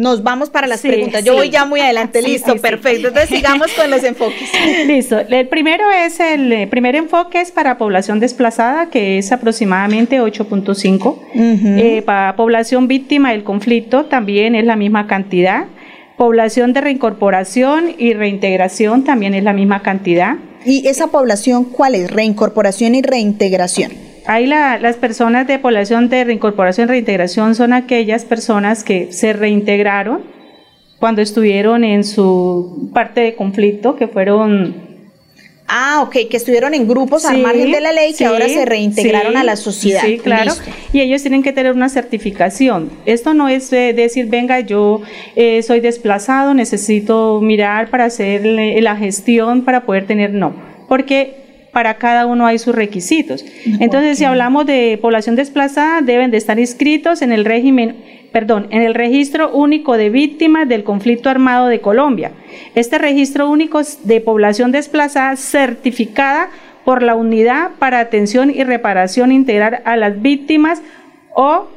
nos vamos para las preguntas. Yo voy ya muy adelante. Listo, perfecto. Entonces sigamos con los enfoques. *laughs* Listo. El primero es el, eh, primer enfoque es para población desplazada, que es aproximadamente 8.5. Eh, para población víctima del conflicto también es la misma cantidad. Población de reincorporación y reintegración también es la misma cantidad. ¿Y esa población cuál es? Reincorporación y reintegración. Ahí las personas de población de reincorporación y reintegración son aquellas personas que se reintegraron cuando estuvieron en su parte de conflicto, que fueron Ah, ok, que estuvieron en grupos al margen de la ley que ahora se reintegraron a la sociedad. Sí, claro. Y ellos tienen que tener una certificación. Esto no es decir, venga, yo eh, soy desplazado, necesito mirar para hacer la gestión para poder tener, no. Porque para cada uno hay sus requisitos. Entonces, si hablamos de población desplazada, deben de estar inscritos en el régimen, perdón, en el registro único de víctimas del conflicto armado de Colombia. Este registro único de población desplazada certificada por la Unidad para Atención y Reparación Integral a las Víctimas o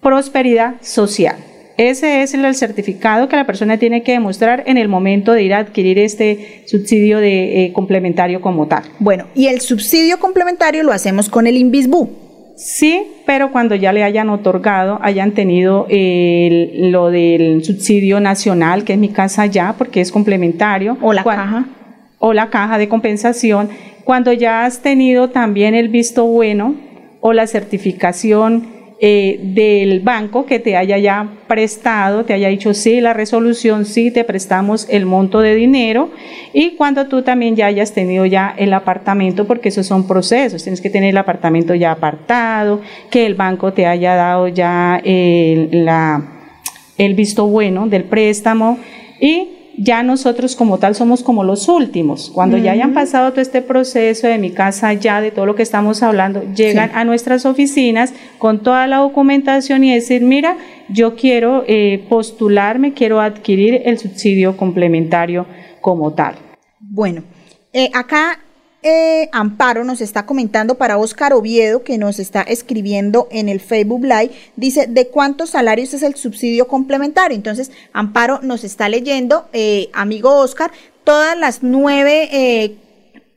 Prosperidad Social. Ese es el certificado que la persona tiene que demostrar en el momento de ir a adquirir este subsidio de eh, complementario como tal. Bueno, y el subsidio complementario lo hacemos con el INVISBU. Sí, pero cuando ya le hayan otorgado, hayan tenido lo del subsidio nacional, que es mi casa ya, porque es complementario. O la caja. O la caja de compensación. Cuando ya has tenido también el visto bueno o la certificación eh, del banco que te haya ya prestado, te haya dicho sí, la resolución, sí, te prestamos el monto de dinero y cuando tú también ya hayas tenido ya el apartamento, porque esos son procesos, tienes que tener el apartamento ya apartado, que el banco te haya dado ya el, la, el visto bueno del préstamo y ya nosotros como tal somos como los últimos. Cuando ya hayan pasado todo este proceso de mi casa, ya de todo lo que estamos hablando, llegan a nuestras oficinas con toda la documentación y decir, mira, yo quiero eh, postularme, quiero adquirir el subsidio complementario como tal. Bueno, eh, acá eh, Amparo nos está comentando para Oscar Oviedo, que nos está escribiendo en el Facebook Live, dice, ¿de cuántos salarios es el subsidio complementario? Entonces, Amparo nos está leyendo, eh, amigo Oscar, todas las nueve... Eh,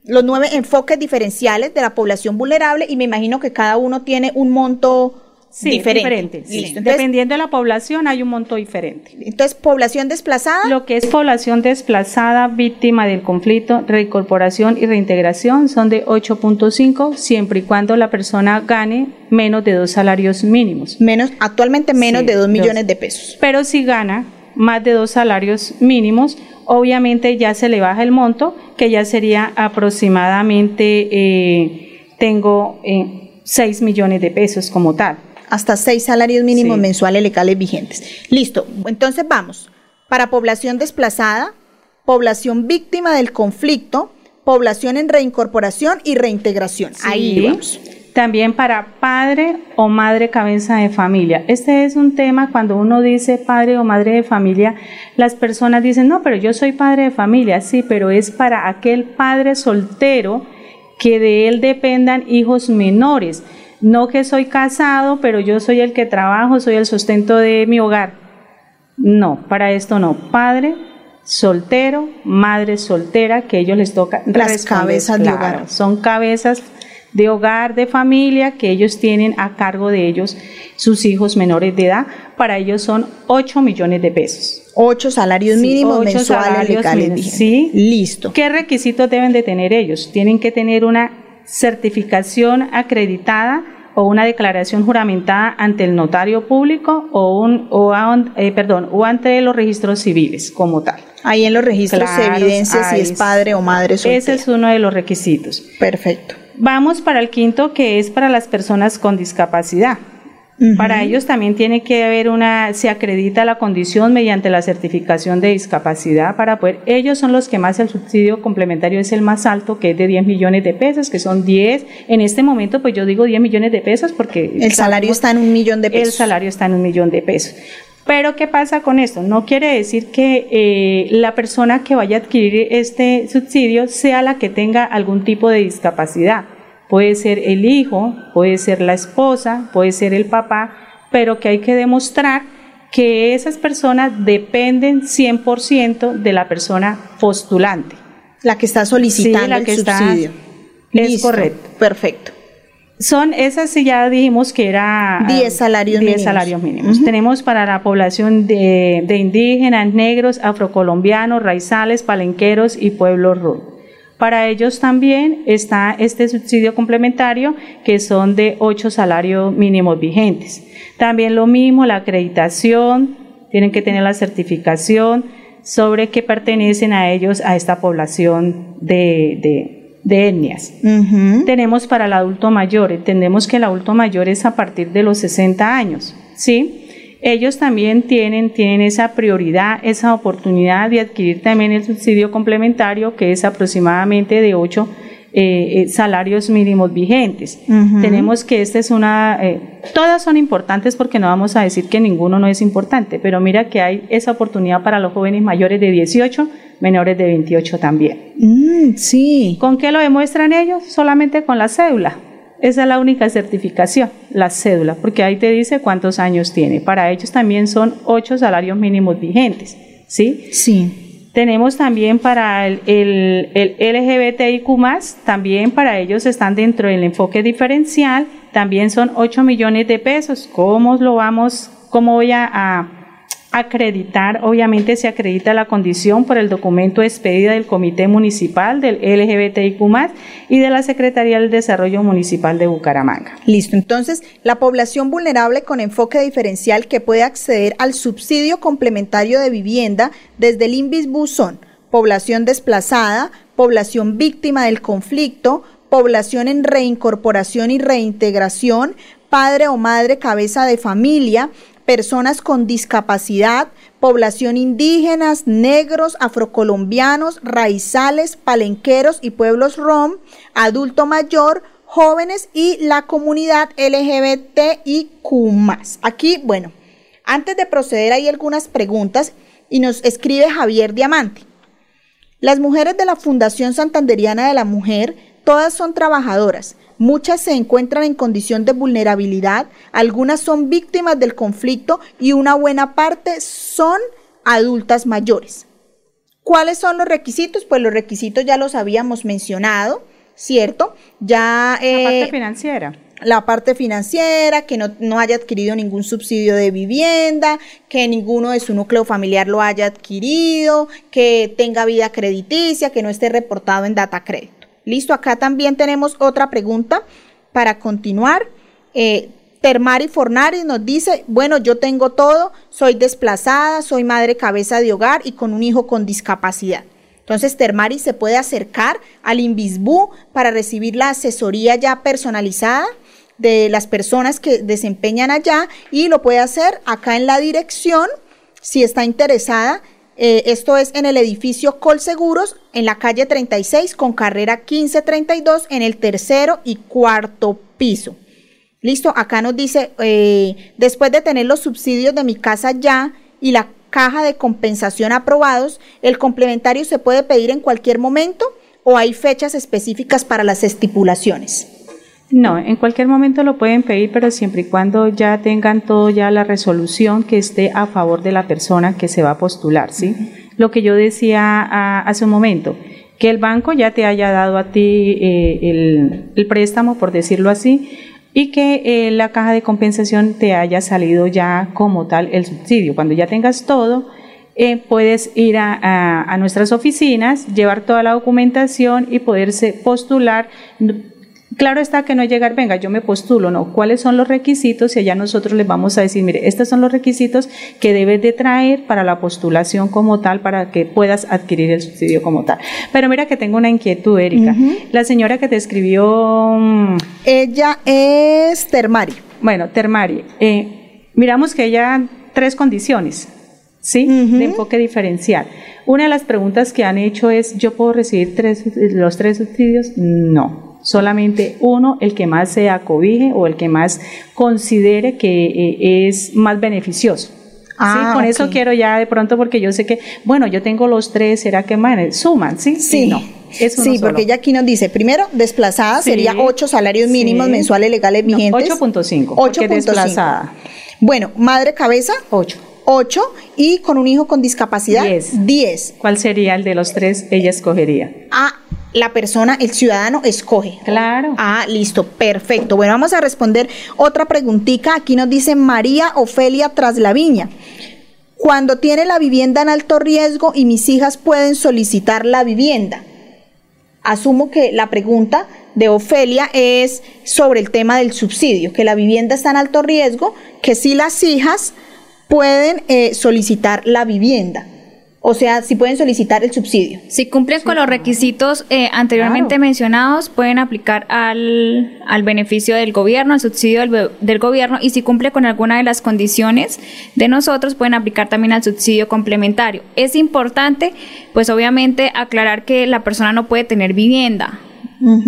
los nueve enfoques diferenciales de la población vulnerable y me imagino que cada uno tiene un monto Sí, diferente. Dependiendo de la población hay un monto diferente. Entonces, población desplazada. Lo que es población desplazada, víctima del conflicto, reincorporación y reintegración son de 8.5 siempre y cuando la persona gane menos de dos salarios mínimos. Menos, actualmente menos de dos millones de pesos. Pero si gana más de dos salarios mínimos, obviamente ya se le baja el monto, que ya sería aproximadamente, eh, tengo eh, 6 millones de pesos como tal hasta seis salarios mínimos mensuales legales vigentes. Listo, entonces vamos. Para población desplazada, población víctima del conflicto, población en reincorporación y reintegración. Ahí vamos. También para padre o madre cabeza de familia. Este es un tema cuando uno dice padre o madre de familia, las personas dicen, no, pero yo soy padre de familia, sí, pero es para aquel padre soltero que de él dependan hijos menores. No que soy casado, pero yo soy el que trabajo, soy el sustento de mi hogar. No, para esto no. Padre soltero, madre soltera, que ellos les toca las cabezas de hogar. Son cabezas de hogar, de familia, que ellos tienen a cargo de ellos sus hijos menores de edad. Para ellos son 8 millones de pesos. 8 salarios mínimos mensuales legales. Sí. Listo. ¿Qué requisitos deben de tener ellos? Tienen que tener una certificación acreditada o una declaración juramentada ante el notario público o un o eh, perdón o ante los registros civiles como tal. Ahí en los registros se evidencia si es padre o madre soltera. Ese es uno de los requisitos. Perfecto. Vamos para el quinto que es para las personas con discapacidad. Para ellos también tiene que haber una, se acredita la condición mediante la certificación de discapacidad para poder, ellos son los que más el subsidio complementario es el más alto, que es de 10 millones de pesos, que son 10, en este momento pues yo digo 10 millones de pesos porque... El salario está en un millón de pesos. El salario está en un millón de pesos. Pero ¿qué pasa con esto? No quiere decir que eh, la persona que vaya a adquirir este subsidio sea la que tenga algún tipo de discapacidad puede ser el hijo, puede ser la esposa, puede ser el papá, pero que hay que demostrar que esas personas dependen 100% de la persona postulante. La que está solicitando la que el subsidio. es correcto. Perfecto. Son esas, ya dijimos que era 10 salarios 10 salarios mínimos. Tenemos para la población de, de indígenas, negros, afrocolombianos, raizales, palenqueros y pueblos rurales. Para ellos también está este subsidio complementario que son de ocho salarios mínimos vigentes. También lo mismo, la acreditación, tienen que tener la certificación sobre que pertenecen a ellos a esta población de, etnias. Tenemos para el adulto mayor, entendemos que el adulto mayor es a partir de los 60 años, ¿sí? Ellos también tienen, tienen esa prioridad, esa oportunidad de adquirir también el subsidio complementario que es aproximadamente de 8 eh, eh, salarios mínimos vigentes. Tenemos que esta es una, eh, todas son importantes porque no vamos a decir que ninguno no es importante, pero mira que hay esa oportunidad para los jóvenes mayores de 18, menores de 28 también. Mm, sí. ¿Con qué lo demuestran ellos? Solamente con la cédula. Esa es la única certificación, la cédula, porque ahí te dice cuántos años tiene. Para ellos también son ocho salarios mínimos vigentes, ¿sí? Sí. Tenemos también para el, el, el LGBTIQ+, también para ellos están dentro del enfoque diferencial, también son 8 millones de pesos. ¿Cómo lo vamos, cómo voy a acreditar, obviamente se acredita la condición por el documento de despedida del Comité Municipal del LGBTIQ y de la Secretaría del Desarrollo Municipal de Bucaramanga. Listo, entonces la población vulnerable con enfoque diferencial que puede acceder al subsidio complementario de vivienda desde el INVIS son población desplazada, población víctima del conflicto, población en reincorporación y reintegración, padre o madre cabeza de familia, personas con discapacidad, población indígenas, negros, afrocolombianos, raizales, palenqueros y pueblos rom, adulto mayor, jóvenes y la comunidad LGBTIQ+. Aquí, bueno, antes de proceder hay algunas preguntas y nos escribe Javier Diamante. Las mujeres de la Fundación Santanderiana de la Mujer Todas son trabajadoras. Muchas se encuentran en condición de vulnerabilidad, algunas son víctimas del conflicto y una buena parte son adultas mayores. ¿Cuáles son los requisitos? Pues los requisitos ya los habíamos mencionado, ¿cierto? Ya, la parte eh, financiera la parte financiera, que no, no, haya adquirido ningún subsidio de vivienda, que ninguno de su núcleo familiar lo haya adquirido, que tenga vida crediticia, que no esté reportado en data crédito. Listo, acá también tenemos otra pregunta para continuar. Eh, Termari Fornari nos dice, bueno, yo tengo todo, soy desplazada, soy madre cabeza de hogar y con un hijo con discapacidad. Entonces, Termari se puede acercar al Invisbu para recibir la asesoría ya personalizada de las personas que desempeñan allá y lo puede hacer acá en la dirección si está interesada. Eh, esto es en el edificio Colseguros, en la calle 36 con carrera 1532 en el tercero y cuarto piso. Listo, acá nos dice, eh, después de tener los subsidios de mi casa ya y la caja de compensación aprobados, el complementario se puede pedir en cualquier momento o hay fechas específicas para las estipulaciones. No, en cualquier momento lo pueden pedir, pero siempre y cuando ya tengan todo ya la resolución que esté a favor de la persona que se va a postular, ¿sí? Lo que yo decía hace un momento, que el banco ya te haya dado a ti eh, el, préstamo, por decirlo así, y que eh, la caja de compensación te haya salido ya como tal el subsidio. Cuando ya tengas todo, eh, puedes ir a, a, nuestras oficinas, llevar toda la documentación y poderse postular Claro está que no llegar, venga, yo me postulo, no. ¿Cuáles son los requisitos? Y allá nosotros les vamos a decir, mire, estos son los requisitos que debes de traer para la postulación como tal, para que puedas adquirir el subsidio como tal. Pero mira que tengo una inquietud, Erika. La señora que te escribió... Mm, ella es Termari. Bueno, Termari. Eh, miramos que ella tres condiciones. ¿sí? De enfoque diferencial. Una de las preguntas que han hecho es, ¿yo puedo recibir tres, los tres subsidios? No solamente uno, el que más se acobije o el que más considere que eh, es más beneficioso. Ah, con eso quiero ya de pronto porque yo sé que, bueno, yo tengo los tres, ¿será que más? Suman, ¿sí? Sí, no. sí, porque ella aquí nos dice, primero, desplazada sería ocho salarios mínimos mensuales legales vigentes. 8.5. 8.5. desplazada. Bueno, madre cabeza. 8. 8 y con un hijo con discapacidad 10. 10. ¿Cuál sería el de los tres ella escogería? Ah, la persona, el ciudadano escoge. Claro. Ah, listo, perfecto. Bueno, vamos a responder otra preguntita. Aquí nos dice María Ofelia Traslaviña. Cuando tiene la vivienda en alto riesgo y mis hijas pueden solicitar la vivienda. Asumo que la pregunta de Ofelia es sobre el tema del subsidio, que la vivienda está en alto riesgo, que si las hijas pueden eh, solicitar la vivienda. O sea, si pueden solicitar el subsidio. Si cumplen con los requisitos eh, anteriormente mencionados, pueden aplicar al, al, beneficio del gobierno, al subsidio del, del, gobierno, y si cumple con alguna de las condiciones de nosotros, pueden aplicar también al subsidio complementario. Es importante, pues obviamente, aclarar que la persona no puede tener vivienda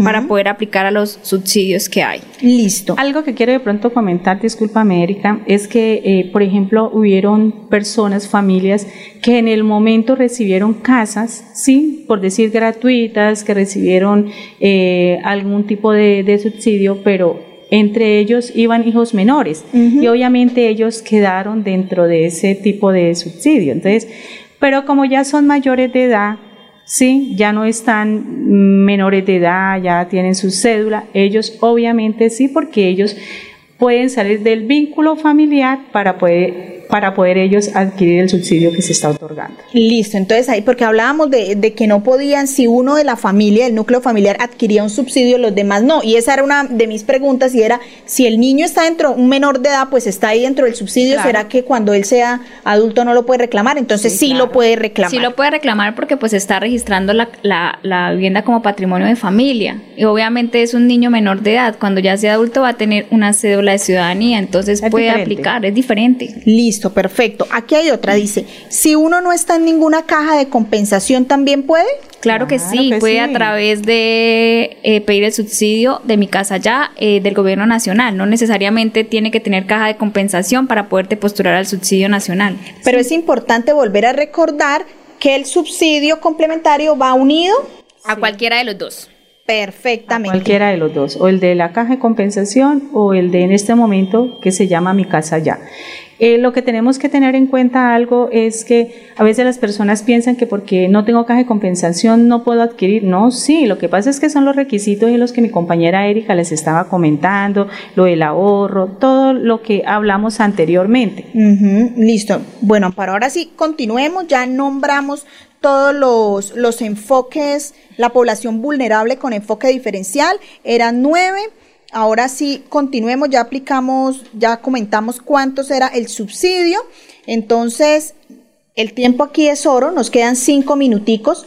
para poder aplicar a los subsidios que hay. Listo. Algo que quiero de pronto comentar, disculpa América, es que, eh, por ejemplo, hubieron personas, familias, que en el momento recibieron casas, sí, por decir gratuitas, que recibieron eh, algún tipo de, subsidio, pero entre ellos iban hijos menores y obviamente ellos quedaron dentro de ese tipo de subsidio. Entonces, pero como ya son mayores de edad, ¿sí? Ya no están menores de edad, ya tienen su cédula. Ellos obviamente sí, porque ellos pueden salir del vínculo familiar para poder para poder ellos adquirir el subsidio que se está otorgando. Listo, entonces ahí, porque hablábamos de, de, que no podían, si uno de la familia, el núcleo familiar, adquiría un subsidio, los demás no. Y esa era una de mis preguntas y era, si el niño está dentro, un menor de edad, pues está ahí dentro del subsidio, ¿será que cuando él sea adulto no lo puede reclamar? Entonces sí, lo puede reclamar. Sí lo puede reclamar porque pues está registrando la, la, la vivienda como patrimonio de familia. Y obviamente es un niño menor de edad. Cuando ya sea adulto va a tener una cédula de ciudadanía, entonces puede aplicar, es diferente. Listo perfecto. Aquí hay otra, dice, si uno no está en ninguna caja de compensación, ¿también puede? Claro, que sí, puede a través de eh, pedir el subsidio de mi casa ya eh, del gobierno nacional. No necesariamente tiene que tener caja de compensación para poderte postular al subsidio nacional. Pero es importante volver a recordar que el subsidio complementario va unido a cualquiera de los dos Perfectamente. cualquiera de los dos, o el de la caja de compensación o el de en este momento que se llama Mi Casa Ya. Eh, lo que tenemos que tener en cuenta algo es que a veces las personas piensan que porque no tengo caja de compensación no puedo adquirir. No, sí, lo que pasa es que son los requisitos y los que mi compañera Erika les estaba comentando, lo del ahorro, todo lo que hablamos anteriormente. listo. Bueno, para ahora sí, continuemos, ya nombramos todos los, los enfoques, la población vulnerable con enfoque diferencial, eran nueve. Ahora sí, continuemos, ya aplicamos, ya comentamos cuánto será el subsidio. Entonces, el tiempo aquí es oro, nos quedan cinco minuticos.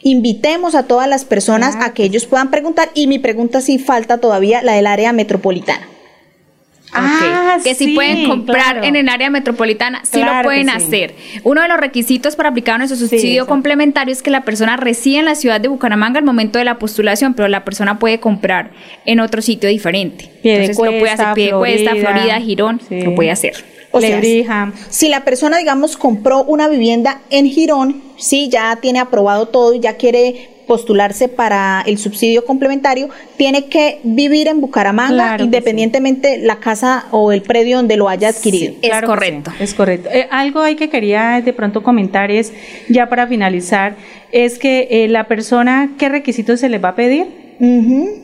Invitemos a todas las personas a que ellos puedan preguntar y mi pregunta sí falta todavía, la del área metropolitana. Ah, que si pueden comprar en el área metropolitana, sí lo pueden hacer. Uno de los requisitos para aplicar nuestro subsidio complementario es que la persona reside en la ciudad de Bucaramanga al momento de la postulación, pero la persona puede comprar en otro sitio diferente. Entonces lo puede hacer pie Cuesta, Florida, Girón, lo puede hacer. O sea, si la persona, digamos, compró una vivienda en Girón, sí, ya tiene aprobado todo y ya quiere postularse para el subsidio complementario, tiene que vivir en Bucaramanga, independientemente la casa o el predio donde lo haya adquirido. es correcto. es correcto. Eh, algo hay que quería de pronto comentar es, ya para finalizar, es que eh, la persona, ¿qué requisitos se le va a pedir?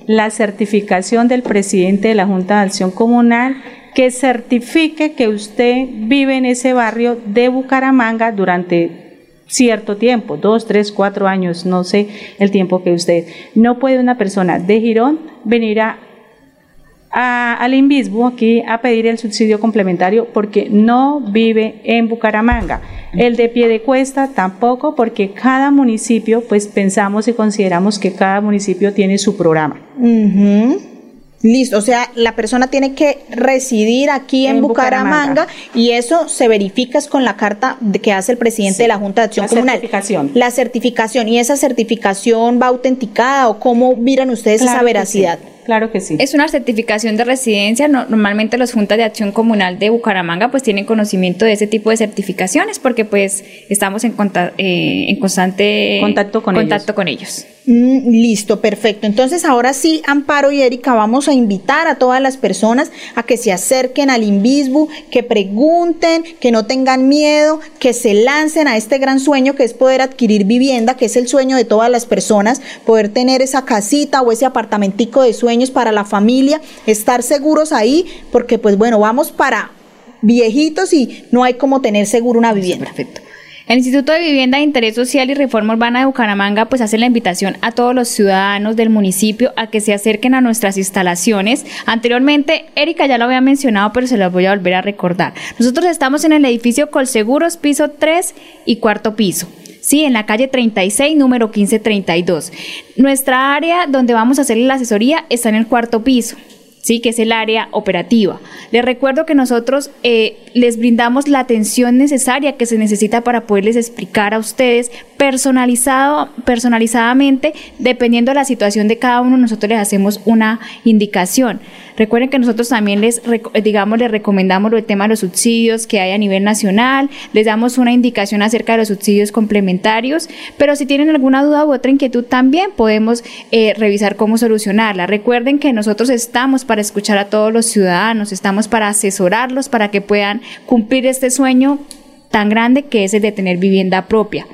La certificación del presidente de la Junta de Acción Comunal que certifique que usted vive en ese barrio de Bucaramanga durante cierto tiempo, dos, tres, cuatro años, no sé el tiempo que usted. No puede una persona de Girón venir a, al Invisbu aquí a pedir el subsidio complementario porque no vive en Bucaramanga. El de pie de cuesta tampoco porque cada municipio, pues pensamos y consideramos que cada municipio tiene su programa. Listo, o sea, la persona tiene que residir aquí en, Bucaramanga, y eso se verifica con la carta de que hace el presidente de la Junta de Acción la Comunal. Certificación. La certificación. ¿Y esa certificación va autenticada o cómo miran ustedes esa veracidad? Claro que sí. Es una certificación de residencia. normalmente las juntas de acción comunal de Bucaramanga pues tienen conocimiento de ese tipo de certificaciones porque pues estamos en, eh, en constante contacto con contacto Con ellos. Mm, listo, perfecto. Entonces ahora sí, Amparo y Erika, vamos a invitar a todas las personas a que se acerquen al Invisbu, que pregunten, que no tengan miedo, que se lancen a este gran sueño que es poder adquirir vivienda, que es el sueño de todas las personas, poder tener esa casita o ese apartamentico de sueños para la familia, estar seguros ahí, porque pues bueno, vamos para viejitos y no hay como tener seguro una vivienda. Perfecto. El Instituto de Vivienda Interés Social y Reforma Urbana de Bucaramanga pues hace la invitación a todos los ciudadanos del municipio a que se acerquen a nuestras instalaciones. Anteriormente, Erika ya lo había mencionado, pero se las voy a volver a recordar. Nosotros estamos en el edificio Colseguros, piso 3 y cuarto piso. Sí, en la calle 36, número 1532. Nuestra área donde vamos a hacer la asesoría está en el cuarto piso. ¿Sí? que es el área operativa. Les recuerdo que nosotros eh, les brindamos la atención necesaria que se necesita para poderles explicar a ustedes personalizado, personalizadamente, dependiendo de la situación de cada uno, nosotros les hacemos una indicación. Recuerden que nosotros también les, digamos, les recomendamos el tema de los subsidios que hay a nivel nacional, les damos una indicación acerca de los subsidios complementarios, pero si tienen alguna duda u otra inquietud también podemos eh, revisar cómo solucionarla. Recuerden que nosotros estamos para escuchar a todos los ciudadanos, estamos para asesorarlos para que puedan cumplir este sueño tan grande que es el de tener vivienda propia.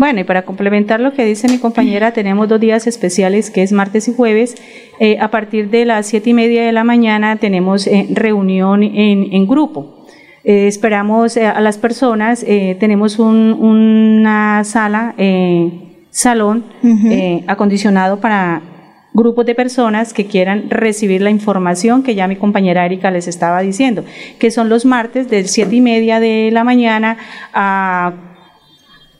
Bueno, y para complementar lo que dice mi compañera, tenemos dos días especiales que es martes y jueves. Eh, a partir de las siete y media de la mañana tenemos eh, reunión en, grupo. Eh, esperamos a las personas, tenemos una sala, salón acondicionado para grupos de personas que quieran recibir la información que ya mi compañera Erika les estaba diciendo, que son los martes de siete y media de la mañana a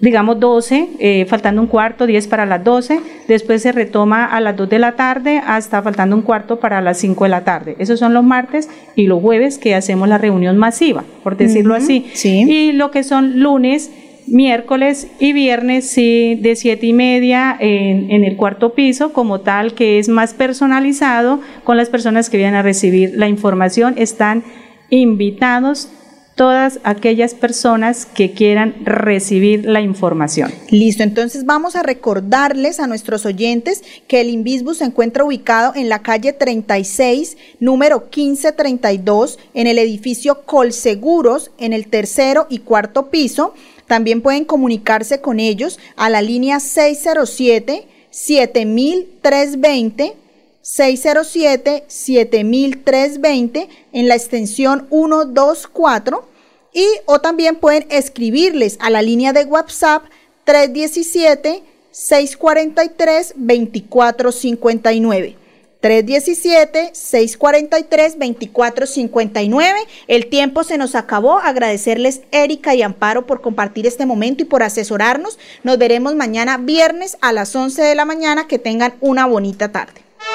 digamos 12, eh, faltando un cuarto, 10 para las 12, después se retoma a las 2 de la tarde hasta faltando un cuarto para las 5 de la tarde. Esos son los martes y los jueves que hacemos la reunión masiva, por decirlo así. Y lo que son lunes, miércoles y viernes, sí, de 7 y media en, en el cuarto piso, como tal, que es más personalizado con las personas que vienen a recibir la información, están invitados todas aquellas personas que quieran recibir la información. Listo, entonces vamos a recordarles a nuestros oyentes que el Invisbus se encuentra ubicado en la calle 36, número 1532, en el edificio Colseguros, en el tercero y cuarto piso. También pueden comunicarse con ellos a la línea 607 7320 607 7320 en la extensión 124 y o también pueden escribirles a la línea de WhatsApp 317 643 2459. 317-643-2459. El tiempo se nos acabó. Agradecerles Erika y Amparo por compartir este momento y por asesorarnos. Nos veremos mañana viernes a las 11 de la mañana. Que tengan una bonita tarde.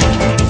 Thank